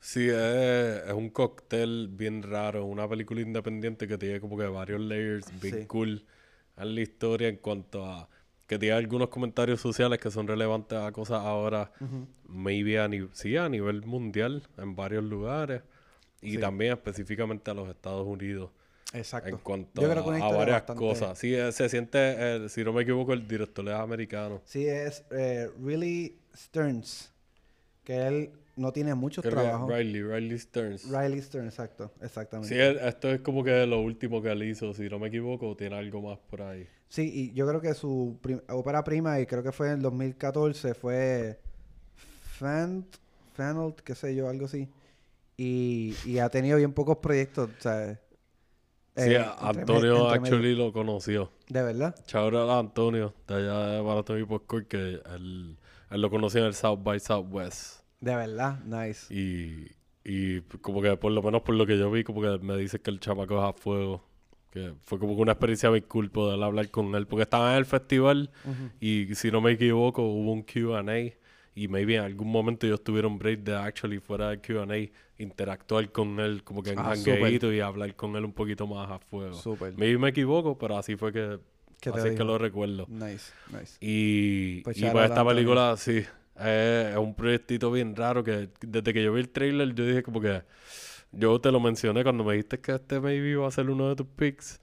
Speaker 2: Sí, es, es un cóctel bien raro, una película independiente que tiene como que varios layers bien
Speaker 1: Sí.
Speaker 2: cool en la historia en cuanto a que tiene algunos comentarios sociales que son relevantes a cosas ahora, maybe a, ni- sí, a nivel mundial en varios lugares y
Speaker 1: Sí.
Speaker 2: también específicamente a los Estados Unidos
Speaker 1: Exacto.
Speaker 2: en cuanto
Speaker 1: Yo creo que
Speaker 2: a, a varias
Speaker 1: bastante-
Speaker 2: cosas. Sí, eh, se siente, eh, si no me equivoco, el director es americano.
Speaker 1: Sí, es eh, Really Stearns, que él no tiene muchos trabajos.
Speaker 2: Riley, Riley Stearns.
Speaker 1: Riley Stearns, exacto, exactamente.
Speaker 2: Sí, él- esto es como que lo último que él hizo, si no me equivoco, tiene algo más por ahí.
Speaker 1: Sí, y yo creo que su prim- ópera prima, y creo que fue en el 2014, fue Fant, qué sé yo, algo así. Y, y ha tenido bien pocos proyectos.
Speaker 2: Sí,
Speaker 1: eh, me-
Speaker 2: Antonio actually lo conoció.
Speaker 1: ¿De verdad?
Speaker 2: Out a Antonio, de allá de Maratón y Popcorn, que él, él lo conoció en el South by Southwest.
Speaker 1: De verdad, nice.
Speaker 2: Y, y como que por lo menos por lo que yo vi, como que me dice que el chamaco es a fuego. Que fue como una experiencia muy cool poder hablar con él. Porque estaba en el festival y si no me equivoco hubo un Q&A. Y maybe en algún momento ellos tuvieron break de actually fuera del Q&A interactuar con él como que en
Speaker 1: Ah,
Speaker 2: y hablar con él un poquito más a fuego.
Speaker 1: Súper.
Speaker 2: Maybe me equivoco, pero así fue que,
Speaker 1: ¿Qué te
Speaker 2: así que lo recuerdo.
Speaker 1: Nice, nice.
Speaker 2: Y,
Speaker 1: Pues
Speaker 2: y
Speaker 1: shout
Speaker 2: pues esta película, sí, es, es un proyectito bien raro que desde que yo vi el trailer yo dije como que... Yo te lo mencioné cuando me dijiste que este maybe iba a ser uno de tus picks.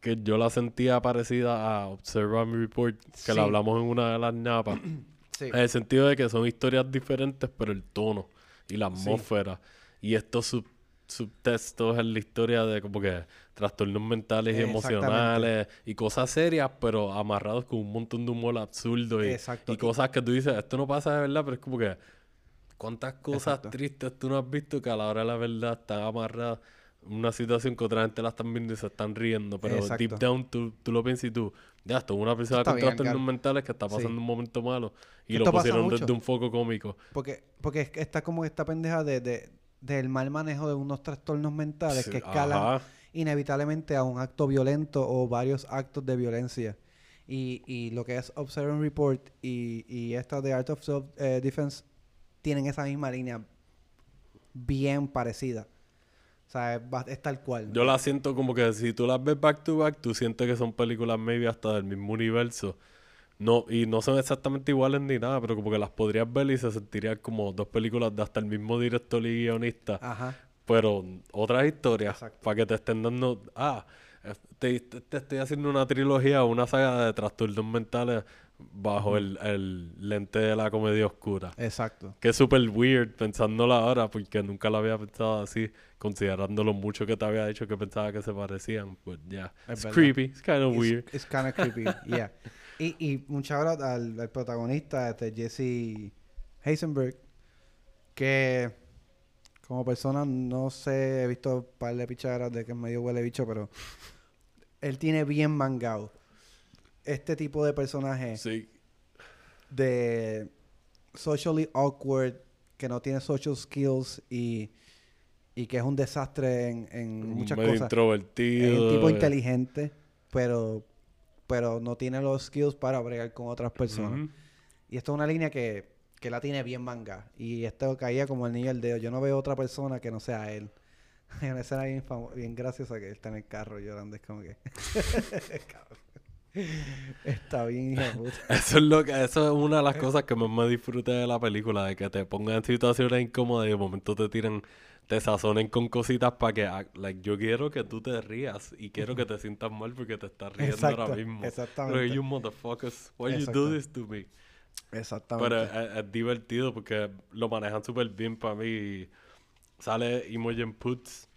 Speaker 2: Que yo la sentía parecida a Observe and Report, que
Speaker 1: Sí.
Speaker 2: la hablamos en una de las napas.
Speaker 1: Sí.
Speaker 2: En el sentido de que son historias diferentes, pero el tono y la atmósfera. Y estos sub- subtextos en la historia de como que trastornos mentales y emocionales y cosas serias, pero amarrados con un montón de humor absurdo y, y cosas que tú dices, esto no pasa de verdad, pero es como que cuántas cosas
Speaker 1: Exacto.
Speaker 2: tristes tú no has visto que a la hora de la verdad están amarradas en una situación que otra gente la están viendo y se están riendo, pero
Speaker 1: Exacto.
Speaker 2: deep down tú, tú lo piensas y tú, ya, esto es una persona con trastornos mentales que está
Speaker 1: Sí.
Speaker 2: pasando un momento malo y
Speaker 1: Esto
Speaker 2: lo pusieron desde un foco cómico.
Speaker 1: Porque, porque es que está como esta pendeja de, de- del mal manejo de unos trastornos mentales
Speaker 2: Sí,
Speaker 1: que escalan
Speaker 2: ajá.
Speaker 1: inevitablemente a un acto violento o varios actos de violencia. Y, y lo que es Observe and Report y, y esta de Art of Self eh, Defense tienen esa misma línea bien parecida. O sea, es, tal cual.
Speaker 2: Yo la siento como que si tú las ves back to back, tú sientes que son películas maybe hasta del mismo universo. No, y no son exactamente iguales ni nada, pero como que las podrías ver y se sentirían como dos películas de hasta el mismo director y guionista.
Speaker 1: Ajá.
Speaker 2: Pero otras historias, para que te estén dando... Ah, eh, te, te- te estoy haciendo una trilogía, una saga de trastornos mentales bajo el, el lente de la comedia oscura.
Speaker 1: Exacto.
Speaker 2: Que es súper weird pensándolo ahora, porque nunca lo había pensado así, considerando lo mucho que te había dicho que pensaba que se parecían. Pues ya,
Speaker 1: Es
Speaker 2: creepy, it's kind of weird.
Speaker 1: It's kind of creepy, yeah. Y, y out al, al protagonista, este Jesse Heisenberg, que como persona no sé, he visto un par de picharas de que es medio huele bicho, pero él tiene bien mangado este tipo de personaje
Speaker 2: Sí,
Speaker 1: de socially awkward, que no tiene social skills y, y que es un desastre en, en muchas
Speaker 2: medio
Speaker 1: cosas.
Speaker 2: introvertido.
Speaker 1: Es un tipo
Speaker 2: eh,
Speaker 1: inteligente, pero, pero no tiene los skills para bregar con otras personas. Y esto es una línea que, que la tiene bien manga. Y esto caía como el niño del dedo. Yo no veo otra persona que no sea él. Hay una escena bien, bien graciosa que él está en el carro llorando. Es como que... Está bien, hija puta.
Speaker 2: Eso es lo que, eso es una de las cosas que más me disfruté de la película, de que te pongan en situaciones incómodas y de momento te tiran, te sazonen con cositas para que, ah, like, yo quiero que tú te rías y quiero que te sientas mal porque te estás riendo ahora mismo.
Speaker 1: exactamente.
Speaker 2: Pero you motherfuckers, why you
Speaker 1: Exacto.
Speaker 2: do this to me?
Speaker 1: Exactamente.
Speaker 2: Pero es, es divertido porque lo manejan súper bien para mí. y Sale Imogen Poots.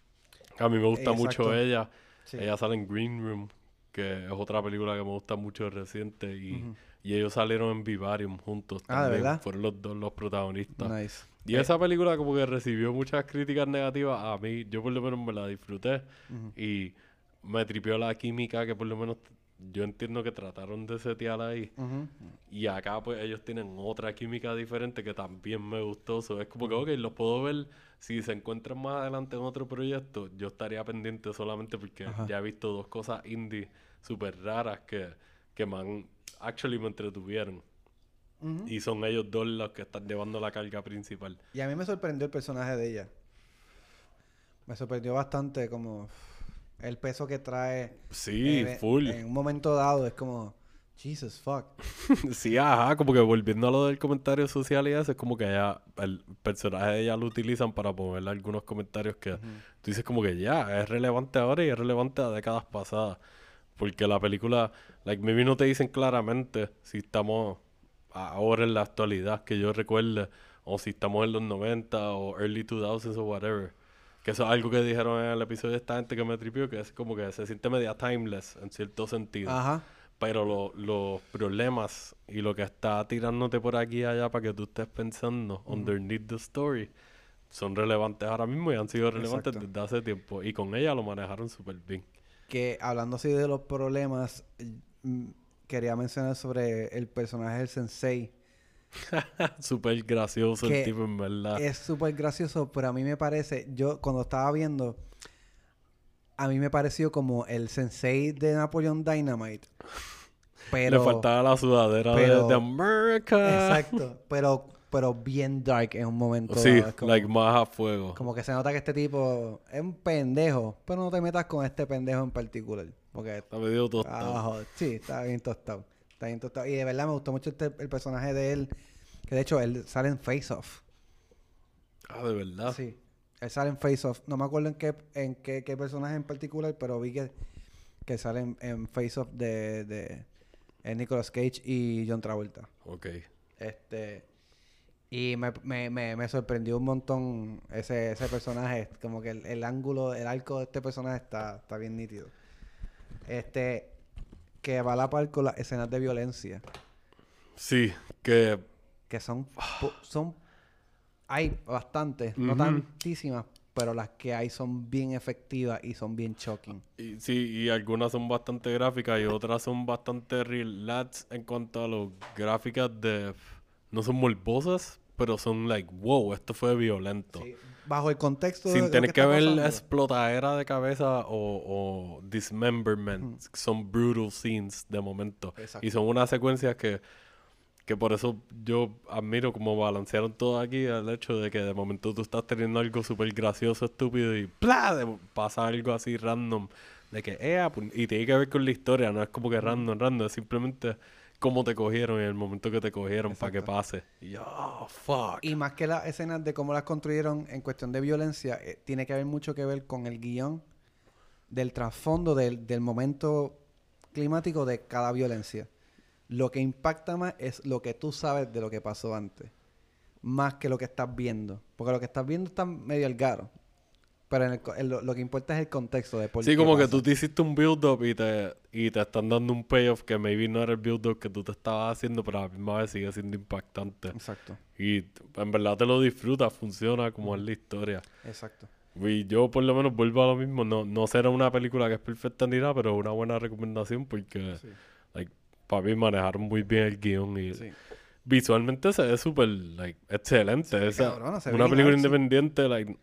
Speaker 2: A mí me gusta
Speaker 1: Exacto.
Speaker 2: mucho ella.
Speaker 1: Sí.
Speaker 2: Ella sale en Green Room, que es otra película que me gusta mucho reciente. Y, y ellos salieron en Vivarium juntos
Speaker 1: Ah, ¿de
Speaker 2: también.
Speaker 1: verdad?
Speaker 2: Fueron los dos los protagonistas.
Speaker 1: Nice.
Speaker 2: Y esa película como que recibió muchas críticas negativas. A mí, yo por lo menos me la disfruté. Y me tripió la química que por lo menos yo entiendo que trataron de setear ahí. Y acá pues ellos tienen otra química diferente que también me gustó. So, es como que, ok, los puedo ver. Si se encuentran más adelante en otro proyecto, yo estaría pendiente solamente porque ya he visto dos cosas indie súper raras que, que me han, actually me entretuvieron. Y son ellos dos los que están llevando la carga principal.
Speaker 1: Y a mí me sorprendió el personaje de ella. Me sorprendió bastante como el peso que trae.
Speaker 2: Sí,
Speaker 1: en-
Speaker 2: full.
Speaker 1: En un momento dado es como, Jesus, fuck.
Speaker 2: Sí, ajá, como que volviendo a lo del comentario social y eso, es como que ella, el personaje de ella lo utilizan para ponerle algunos comentarios que tú dices como que ya, es relevante ahora y es relevante a décadas pasadas. Porque la película, like, maybe no te dicen claramente si estamos ahora en la actualidad, que yo recuerde, o si estamos en los 90 o early 2000s o whatever. Que eso es algo que dijeron en el episodio de esta gente que me tripió, que es como que se siente media timeless en cierto sentido.
Speaker 1: Ajá.
Speaker 2: Pero lo- los problemas y lo que está tirándote por aquí y allá para que tú estés pensando underneath the story son relevantes ahora mismo y han sido relevantes
Speaker 1: Exacto.
Speaker 2: desde hace tiempo. Y con ella lo manejaron súper bien.
Speaker 1: Que hablando así de los problemas, mm, quería mencionar sobre el personaje del sensei.
Speaker 2: súper gracioso el tipo, en verdad.
Speaker 1: Es súper gracioso, pero a mí me parece, yo cuando estaba viendo, a mí me pareció como el sensei de Napoleon Dynamite. Pero,
Speaker 2: Le faltaba la sudadera
Speaker 1: pero-
Speaker 2: de, de America.
Speaker 1: Exacto, pero, pero bien dark en un momento.
Speaker 2: Sí,
Speaker 1: como,
Speaker 2: like más a fuego.
Speaker 1: como que se nota que este tipo es un pendejo, pero no te metas con este pendejo en particular. Porque
Speaker 2: Está medio tostado.
Speaker 1: Abajo. Sí, está bien tostado. Está. Y de verdad me gustó mucho este- el personaje de él. Que de hecho él sale en Face Off.
Speaker 2: Ah, de verdad.
Speaker 1: Sí. Él sale en Face Off. No me acuerdo en qué, en qué, qué personaje en particular, pero vi que, que sale en, en Face Off de, de eh, Nicolas Cage y John Travolta.
Speaker 2: Ok.
Speaker 1: Este. Y me, me, me, me sorprendió un montón ese, ese personaje. Como que el, el ángulo, el arco de este personaje está, está bien nítido. Este. Que va a la par con las escenas de violencia.
Speaker 2: Sí, que
Speaker 1: Que son. son hay bastantes, no tantísimas, pero las que hay son bien efectivas y son bien shocking.
Speaker 2: Y, sí, y algunas son bastante gráficas y otras son bastante relax en cuanto a las gráficas de... No son morbosas, pero son like, wow, esto fue violento.
Speaker 1: Sí, Bajo el contexto de
Speaker 2: Sin
Speaker 1: lo
Speaker 2: tener que,
Speaker 1: está
Speaker 2: ver
Speaker 1: pasando.
Speaker 2: explotadera de cabeza o, o dismemberment. Son brutal scenes de momento.
Speaker 1: Exacto.
Speaker 2: Y son unas secuencias que, que por eso yo admiro como balancearon todo aquí. El hecho de que de momento tú estás teniendo algo súper gracioso, estúpido y ¡plá! de- pasa algo así random. De que, "Ea, pu-", y tiene que ver con la historia. No es como que random, random. Es simplemente cómo te cogieron y el momento que te cogieron para que pase. Y oh, fuck.
Speaker 1: Y más que las escenas de cómo las construyeron en cuestión de violencia, eh, tiene que haber mucho que ver con el guion del trasfondo del, del momento climático de cada violencia. Lo que impacta más es lo que tú sabes de lo que pasó antes, más que lo que estás viendo. Porque lo que estás viendo está medio al garo. Pero en el en lo, lo que importa es el contexto de por
Speaker 2: Sí, como que tú te hiciste un build-up y te, y te están dando un payoff que maybe no era el build-up que tú te estabas haciendo, pero a la misma vez sigue siendo impactante.
Speaker 1: Exacto,
Speaker 2: Y en verdad te lo disfrutas, funciona como es la historia.
Speaker 1: exacto.
Speaker 2: Y yo por lo menos vuelvo a lo mismo. No, no será una película que es perfecta ni nada, pero es una buena recomendación porque
Speaker 1: Sí.
Speaker 2: like, para mí manejaron muy bien el guion y
Speaker 1: Sí.
Speaker 2: visualmente se ve súper like, excelente. Esa-
Speaker 1: cabrona, se ve
Speaker 2: una película independiente, like,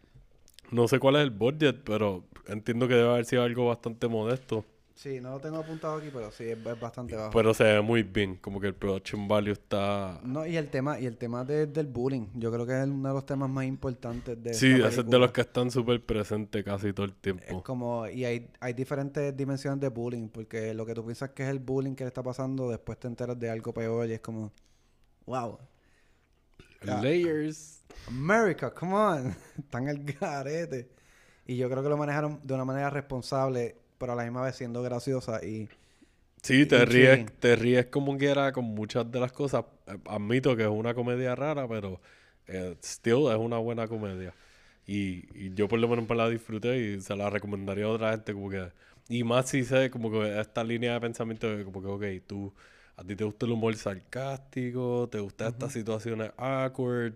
Speaker 2: no sé cuál es el budget, pero entiendo que debe haber sido algo bastante modesto.
Speaker 1: Sí, no lo tengo apuntado aquí, pero sí, es, es bastante bajo.
Speaker 2: Pero se ve muy bien, como que el production value está...
Speaker 1: No, y el tema, y el tema de- del bullying, yo creo que es uno de los temas más importantes de
Speaker 2: Sí, es de los que están súper presentes casi todo el
Speaker 1: Es
Speaker 2: tiempo.
Speaker 1: como, y hay, hay diferentes dimensiones de bullying, porque lo que tú piensas que es el bullying que le está pasando, después te enteras de algo peor y es como, wow,
Speaker 2: Layers.
Speaker 1: America, come on, están el garete. Y yo creo que lo manejaron de una manera responsable, pero a la misma vez siendo graciosa y
Speaker 2: Sí, te
Speaker 1: Intriguing.
Speaker 2: ríes, te ríes como quiera con muchas de las cosas. Eh, Admito que es una comedia rara, pero eh, still es una buena comedia. Y, y yo por lo menos la disfruté y se la recomendaría a otra gente como que... Y más si sé como que esta línea de pensamiento de como que, ok, tú, a ti te gusta el humor sarcástico, te gustan estas situaciones awkward,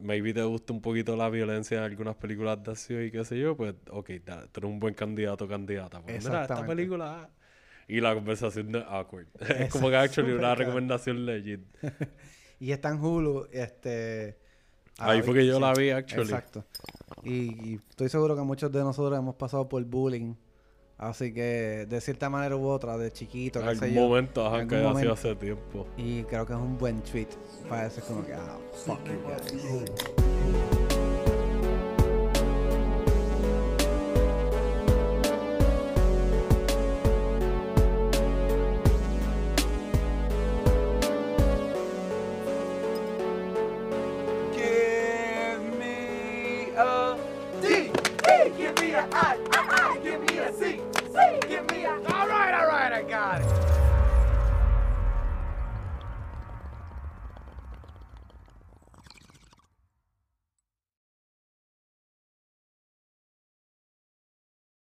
Speaker 2: maybe te gusta un poquito la violencia en algunas películas de acción y qué sé yo, pues, ok, da- tú eres un buen candidato o candidata. Pues, mira, esta película... ah, Y la conversación de awkward. es como que actually una recomendación legit.
Speaker 1: Y está en Hulu, este...
Speaker 2: Ahí
Speaker 1: ah,
Speaker 2: fue que yo
Speaker 1: sí,
Speaker 2: la vi, actually.
Speaker 1: Exacto. Y, y estoy seguro que muchos de nosotros hemos pasado por bullying. Así que, de cierta manera u otra, de chiquito,
Speaker 2: En
Speaker 1: qué sé yo.
Speaker 2: momento,
Speaker 1: en
Speaker 2: ajá, que
Speaker 1: algún
Speaker 2: sido
Speaker 1: momento.
Speaker 2: hace tiempo.
Speaker 1: Y creo que es un buen tweet para. Es como que, ah, fuck you guys.